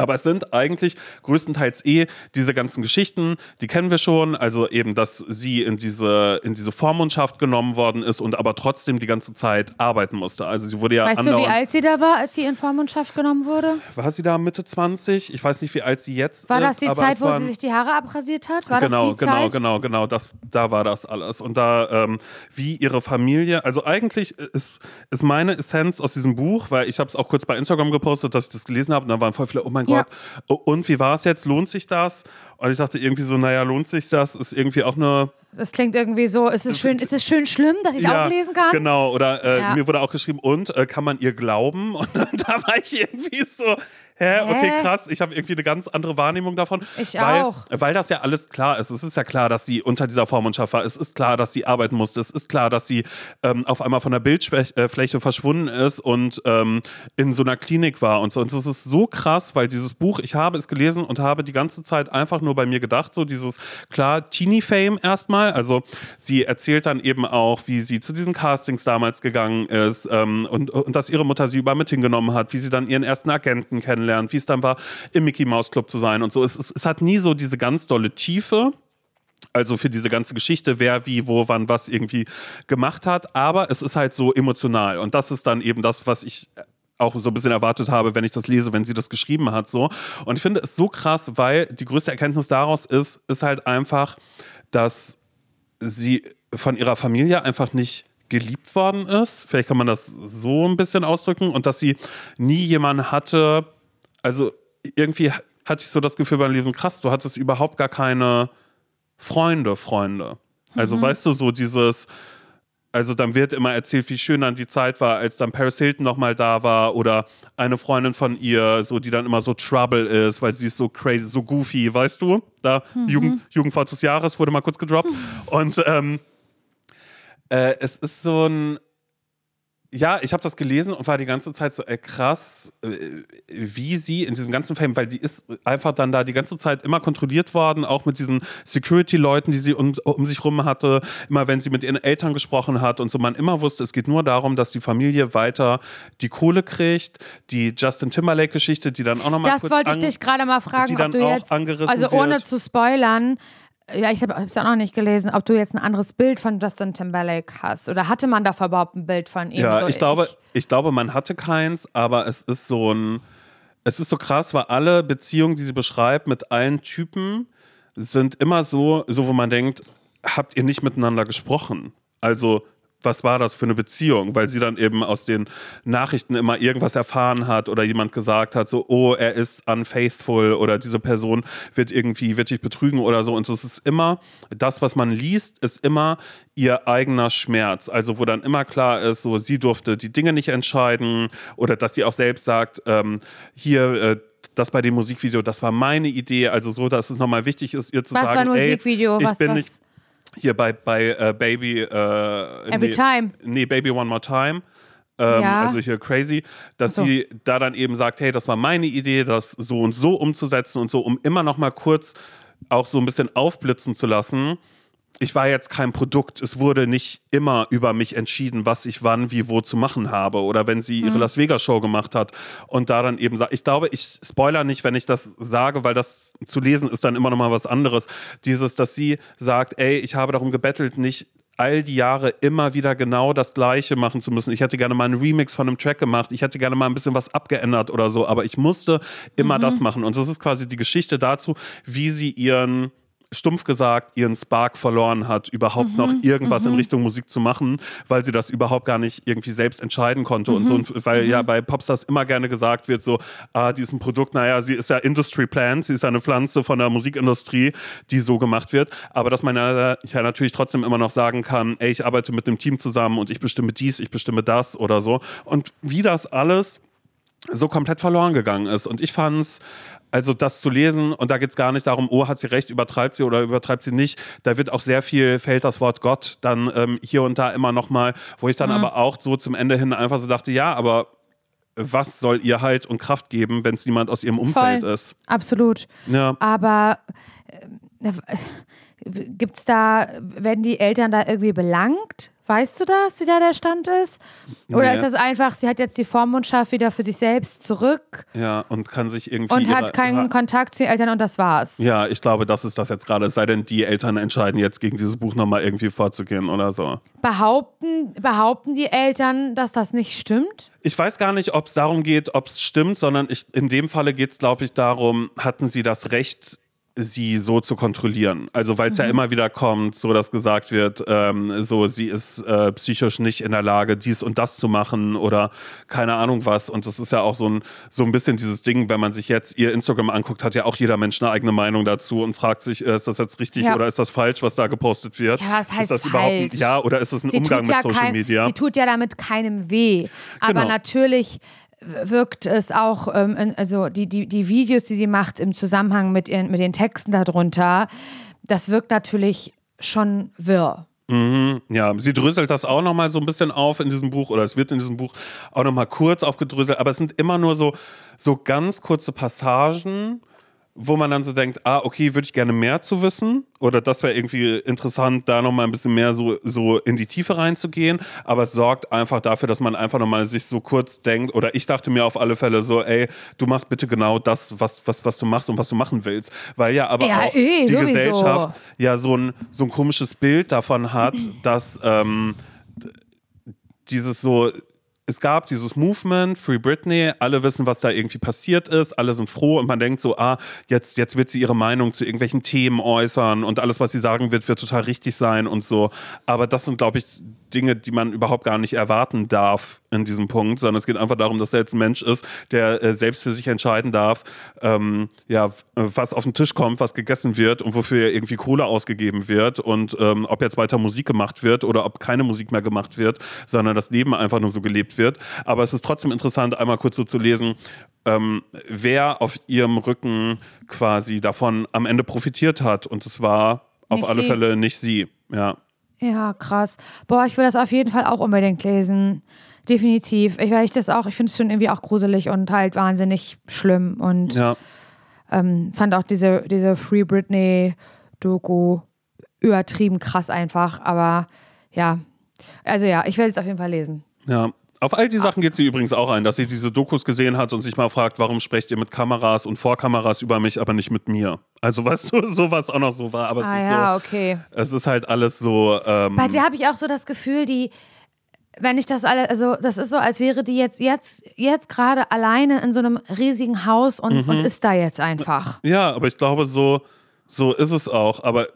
Aber es sind eigentlich größtenteils eh diese ganzen Geschichten, die kennen wir schon. Also eben, dass sie in diese, in diese Vormundschaft genommen worden ist und aber trotzdem die ganze Zeit arbeiten musste. Also sie wurde ja Weißt du, wie alt sie da war, als sie in Vormundschaft genommen wurde? War sie da Mitte 20? Ich weiß nicht, wie alt sie jetzt War ist. das die Zeit, wo sie sich die Haare abrasiert hat? War genau, das die genau, Zeit? genau, genau. Das, da war das alles. Und da, ähm, wie ihre Familie, also eigentlich ist, ist meine Essenz aus diesem Buch, weil ich habe es auch kurz bei Instagram gepostet, dass ich das gelesen habe und da waren voll viele, oh mein Ja. Gott, oh, und wie war es jetzt? Lohnt sich das? Und ich dachte irgendwie so, naja, lohnt sich das? Ist irgendwie auch eine Das klingt irgendwie so, ist es schön, ist es schön schlimm, dass ich es auch lesen kann? Genau, oder äh, Ja. mir wurde auch geschrieben, und äh, kann man ihr glauben? Und da war ich irgendwie so, hä, okay, krass, ich habe irgendwie eine ganz andere Wahrnehmung davon. Ich weil, auch. Weil das ja alles klar ist. Es ist ja klar, dass sie unter dieser Vormundschaft war. Es ist klar, dass sie arbeiten musste. Es ist klar, dass sie ähm, auf einmal von der Bildfläche verschwunden ist und ähm, in so einer Klinik war und so. Und das ist so krass, weil dieses Buch, ich habe es gelesen und habe die ganze Zeit einfach nur bei mir gedacht, so dieses, klar, Teenie-Fame erstmal. Also sie erzählt dann eben auch, wie sie zu diesen Castings damals gegangen ist ähm, und, und dass ihre Mutter sie über mit hingenommen hat, wie sie dann ihren ersten Agenten kennenlernt, wie es dann war, im Mickey Mouse Club zu sein und so. Es, es, es hat nie so diese ganz dolle Tiefe. Also für diese ganze Geschichte, wer wie, wo, wann, was irgendwie gemacht hat. Aber es ist halt so emotional. Und das ist dann eben das, was ich auch so ein bisschen erwartet habe, wenn ich das lese, wenn sie das geschrieben hat. So. Und ich finde es so krass, weil die größte Erkenntnis daraus ist, ist halt einfach, dass sie von ihrer Familie einfach nicht geliebt worden ist. Vielleicht kann man das so ein bisschen ausdrücken. Und dass sie nie jemanden hatte, also irgendwie hatte ich so das Gefühl beim Lesen, krass, du hattest überhaupt gar keine Freunde, Freunde. Also weißt du, so dieses, also dann wird immer erzählt, wie schön dann die Zeit war, als dann Paris Hilton nochmal da war oder eine Freundin von ihr, so die dann immer so Trouble ist, weil sie ist so crazy, so goofy, weißt du? Da, Jugend, Jugendwort des Jahres wurde mal kurz gedroppt. Und ähm, äh, es ist so ein, ja, ich habe das gelesen und war die ganze Zeit so, ey, krass, äh, wie sie in diesem ganzen Film, weil die ist einfach dann da die ganze Zeit immer kontrolliert worden, auch mit diesen Security-Leuten, die sie um, um sich rum hatte, immer wenn sie mit ihren Eltern gesprochen hat und so, man immer wusste, es geht nur darum, dass die Familie weiter die Kohle kriegt, die Justin Timberlake-Geschichte, die dann auch nochmal Das kurz wollte ich dich gerade mal fragen, die ob du auch jetzt, angerissen also ohne wird. zu spoilern, ja, ich habe es ja auch noch nicht gelesen, ob du jetzt ein anderes Bild von Justin Timberlake hast. Oder hatte man davor überhaupt ein Bild von ihm? Ja, so, ich glaube, ich glaube, man hatte keins, aber es ist so ein, es ist so krass, weil alle Beziehungen, die sie beschreibt, mit allen Typen, sind immer so, so wo man denkt, habt ihr nicht miteinander gesprochen? Also was war das für eine Beziehung? Weil sie dann eben aus den Nachrichten immer irgendwas erfahren hat oder jemand gesagt hat, so, oh, er ist unfaithful oder diese Person wird irgendwie, wird dich betrügen oder so. Und es ist immer, das, was man liest, ist immer ihr eigener Schmerz. Also wo dann immer klar ist, so, sie durfte die Dinge nicht entscheiden oder dass sie auch selbst sagt, ähm, hier, äh, das bei dem Musikvideo, das war meine Idee, also so, dass es nochmal wichtig ist, ihr zu was sagen, war ein ey, Musikvideo? ich was, bin was? nicht, hier bei, bei äh, Baby. Äh, Every nee, Time. Nee, Baby One More Time. Ähm, Ja. Also hier crazy, dass so. sie da dann eben sagt, hey, das war meine Idee, das so und so umzusetzen und so, um immer noch mal kurz auch so ein bisschen aufblitzen zu lassen. Ich war jetzt kein Produkt. Es wurde nicht immer über mich entschieden, was ich wann, wie, wo zu machen habe. Oder wenn sie Mhm. ihre Las Vegas Show gemacht hat und da dann eben sagt, ich glaube, ich spoiler nicht, wenn ich das sage, weil das zu lesen ist dann immer noch mal was anderes. Dieses, dass sie sagt, ey, ich habe darum gebettelt, nicht all die Jahre immer wieder genau das Gleiche machen zu müssen. Ich hätte gerne mal einen Remix von einem Track gemacht. Ich hätte gerne mal ein bisschen was abgeändert oder so. Aber ich musste immer Mhm. das machen. Und das ist quasi die Geschichte dazu, wie sie ihren stumpf gesagt ihren Spark verloren hat, überhaupt noch Mhm. irgendwas in Richtung Musik zu machen, weil sie das überhaupt gar nicht irgendwie selbst entscheiden konnte und so. Mhm. Und weil ja bei Popstars immer gerne gesagt wird, so, ah, die ist ein Produkt, naja, sie ist ja Industry Plant, sie ist ja eine Pflanze von der Musikindustrie, die so gemacht wird. Aber dass man ja, ja natürlich trotzdem immer noch sagen kann, ey, ich arbeite mit einem Team zusammen und ich bestimme dies, ich bestimme das oder so. Und wie das alles so komplett verloren gegangen ist. Und ich fand es, also das zu lesen, und da geht es gar nicht darum, oh, hat sie recht, übertreibt sie oder übertreibt sie nicht. Da wird auch sehr viel, fällt das Wort Gott dann ähm, hier und da immer nochmal, wo ich dann aber auch so zum Ende hin einfach so dachte, ja, aber was soll ihr Halt und Kraft geben, wenn es niemand aus ihrem Umfeld Voll. ist? Absolut. Ja. Aber äh, gibt es da, werden die Eltern da irgendwie belangt? Weißt du das, wie da der Stand ist? Oder Nee. ist das einfach, sie hat jetzt die Vormundschaft wieder für sich selbst zurück Ja, und kann sich irgendwie. und hat keinen Kontakt zu den Eltern und das war's? Ja, ich glaube, das ist das jetzt gerade. Es sei denn, die Eltern entscheiden jetzt gegen dieses Buch nochmal irgendwie vorzugehen oder so. Behaupten, behaupten die Eltern, dass das nicht stimmt? Ich weiß gar nicht, ob es darum geht, ob es stimmt, sondern ich, in dem Falle geht es, glaube ich, darum, hatten sie das Recht, sie so zu kontrollieren. Also weil es Mhm. ja immer wieder kommt, so dass gesagt wird, ähm, so sie ist äh, psychisch nicht in der Lage, dies und das zu machen oder keine Ahnung was. Und das ist ja auch so ein, so ein bisschen dieses Ding, wenn man sich jetzt ihr Instagram anguckt, hat ja auch jeder Mensch eine eigene Meinung dazu und fragt sich, äh, ist das jetzt richtig Ja. oder ist das falsch, was da gepostet wird? Ja, was heißt ist das falsch? ja oder ist das ein Sie Umgang mit ja Social kein, Media? sie tut ja damit keinem weh. Aber Genau. natürlich wirkt es auch, ähm, also die, die, die Videos, die sie macht im Zusammenhang mit, ihren, mit den Texten darunter, das wirkt natürlich schon wirr. Ja, sie dröselt das auch nochmal so ein bisschen auf in diesem Buch oder es wird in diesem Buch auch nochmal kurz aufgedröselt, aber es sind immer nur so, so ganz kurze Passagen, wo man dann so denkt, ah, okay, würde ich gerne mehr zu wissen? Oder das wäre irgendwie interessant, da nochmal ein bisschen mehr so, so in die Tiefe reinzugehen, aber es sorgt einfach dafür, dass man einfach nochmal sich so kurz denkt. Oder ich dachte mir auf alle Fälle so, ey, du machst bitte genau das, was, was, was du machst und was du machen willst, weil ja aber Ja, auch eh, die sowieso. Gesellschaft ja so ein, so ein komisches Bild davon hat, dass ähm, dieses so, es gab dieses Movement, Free Britney, alle wissen, was da irgendwie passiert ist, alle sind froh und man denkt so, ah, jetzt, jetzt wird sie ihre Meinung zu irgendwelchen Themen äußern und alles, was sie sagen wird, wird total richtig sein und so. Aber das sind, glaube ich, Dinge, die man überhaupt gar nicht erwarten darf in diesem Punkt, sondern es geht einfach darum, dass er jetzt ein Mensch ist, der äh, selbst für sich entscheiden darf, ähm, ja, äh, was auf den Tisch kommt, was gegessen wird und wofür irgendwie Kohle ausgegeben wird und ähm, ob jetzt weiter Musik gemacht wird oder ob keine Musik mehr gemacht wird, sondern das Leben einfach nur so gelebt wird. Aber es ist trotzdem interessant, einmal kurz so zu lesen, ähm, wer auf ihrem Rücken quasi davon am Ende profitiert hat. Und es war auf Nicht alle sie. Fälle nicht sie. Ja. Ja, krass. Boah, ich will das auf jeden Fall auch unbedingt lesen. Definitiv. Ich, ich das auch, ich finde es schon irgendwie auch gruselig und halt wahnsinnig schlimm. Und Ja. ähm, fand auch diese, diese Free Britney-Doku übertrieben krass einfach. Aber ja, also ja, ich werde es auf jeden Fall lesen. Ja. Auf all die Sachen geht sie übrigens auch ein, dass sie diese Dokus gesehen hat und sich mal fragt, warum sprecht ihr mit Kameras und vor Kameras über mich, aber nicht mit mir? Also weißt du, sowas auch noch so war, aber es ah ist ja, so, okay. es ist halt alles so. Ähm, Bei der habe ich auch so das Gefühl, die, wenn ich das alle, also das ist so, als wäre die jetzt, jetzt, jetzt gerade alleine in so einem riesigen Haus und, Mhm. und ist da jetzt einfach. Ja, aber ich glaube, so, so ist es auch. Aber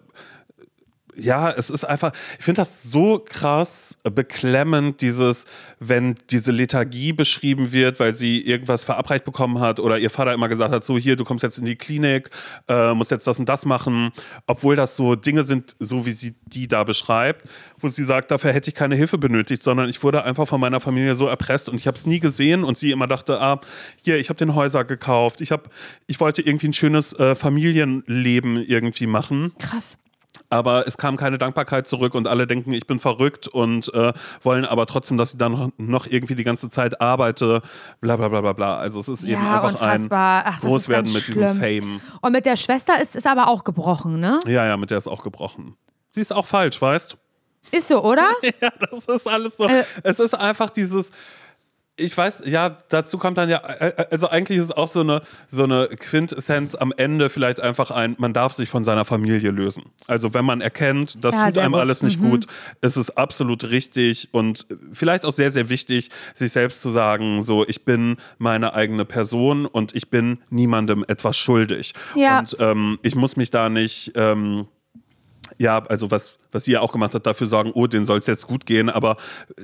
ja, es ist einfach, ich finde das so krass beklemmend, dieses, wenn diese Lethargie beschrieben wird, weil sie irgendwas verabreicht bekommen hat oder ihr Vater immer gesagt hat, so hier, du kommst jetzt in die Klinik, äh, musst jetzt das und das machen, obwohl das so Dinge sind, so wie sie die da beschreibt, wo sie sagt, dafür hätte ich keine Hilfe benötigt, sondern ich wurde einfach von meiner Familie so erpresst und ich habe es nie gesehen und sie immer dachte, ah, hier, ich habe den Häuser gekauft, ich habe, ich wollte irgendwie ein schönes äh, Familienleben irgendwie machen Krass. Aber es kam keine Dankbarkeit zurück und alle denken, ich bin verrückt und äh, wollen aber trotzdem, dass ich dann noch- irgendwie die ganze Zeit arbeite, bla bla bla bla bla. Also es ist eben Ja, einfach ein unfassbar. Ach, ist Großwerden mit diesem schlimm. Fame. Und mit der Schwester ist es aber auch gebrochen, ne? Ja, ja, mit der ist auch gebrochen. Sie ist auch falsch, weißt? Ist so, oder? Ja, das ist alles so. Äh. es ist einfach dieses. Ich weiß, ja, dazu kommt dann ja, äh, also eigentlich ist es auch so eine, so eine Quintessenz am Ende vielleicht einfach ein, man darf sich von seiner Familie lösen. Also wenn man erkennt, das Ja, tut einem gut. alles nicht gut, ist es absolut richtig und vielleicht auch sehr, sehr wichtig, sich selbst zu sagen, so, ich bin meine eigene Person und ich bin niemandem etwas schuldig. Ja. Und ähm, ich muss mich da nicht, ähm, ja, also was, was sie ja auch gemacht hat, dafür sagen, oh, denen soll es jetzt gut gehen, aber äh,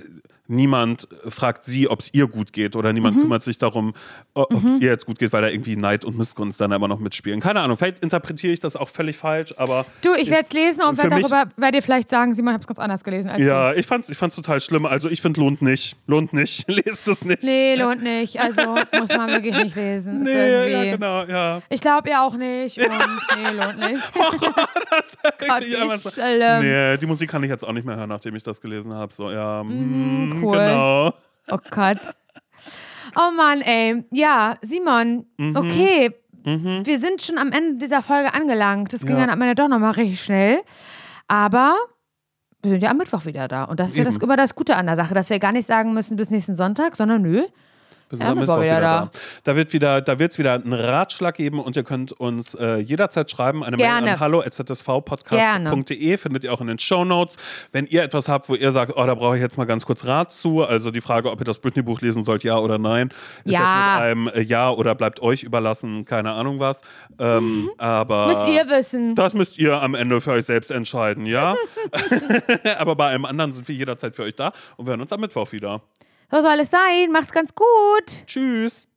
niemand fragt sie, ob es ihr gut geht oder niemand Mhm. kümmert sich darum, ob es ihr jetzt gut geht, weil da irgendwie Neid und Missgunst dann aber noch mitspielen. Keine Ahnung, vielleicht interpretiere ich das auch völlig falsch, aber Du, ich werde es lesen und werde darüber, werde dir vielleicht sagen, Simon, ich habe es ganz anders gelesen als du. ja, ich fand's, ich fand's total schlimm. Also ich finde, lohnt nicht. Lohnt nicht. Lest es nicht. Nee, lohnt nicht. Also muss man wirklich nicht lesen. Nee, ja, genau, ja. Ich glaube ihr auch nicht und nee, lohnt nicht. Das ist Gott, so- schlimm. Nee, die Musik kann ich jetzt auch nicht mehr hören, nachdem ich das gelesen habe. So, ja, mm, cool. genau. Oh Gott. Oh Mann, ey. Ja, Simon, Mhm. okay. Wir sind schon am Ende dieser Folge angelangt. Das ging Ja. dann am Ende doch nochmal richtig schnell. Aber wir sind ja am Mittwoch wieder da. Und das ist ja das, Eben. immer das Gute an der Sache, dass wir gar nicht sagen müssen bis nächsten Sonntag, sondern nö. Wir sind am Mittwoch wieder da. da. Da wird wieder, da wieder einen Ratschlag geben und ihr könnt uns äh, jederzeit schreiben. Eine Mail Gerne. an hallo@zsvpodcast.de findet ihr auch in den Show Notes. Wenn ihr etwas habt, wo ihr sagt, oh, da brauche ich jetzt mal ganz kurz Rat zu, also die Frage, ob ihr das Britney-Buch lesen sollt, ja oder nein, ist Ja. jetzt mit einem äh, Ja oder bleibt euch überlassen, keine Ahnung was. Ähm, aber Müsst ihr wissen. das müsst ihr am Ende für euch selbst entscheiden, ja? aber bei allem anderen sind wir jederzeit für euch da und wir hören uns am Mittwoch wieder. So soll es sein. Macht's ganz gut. Tschüss.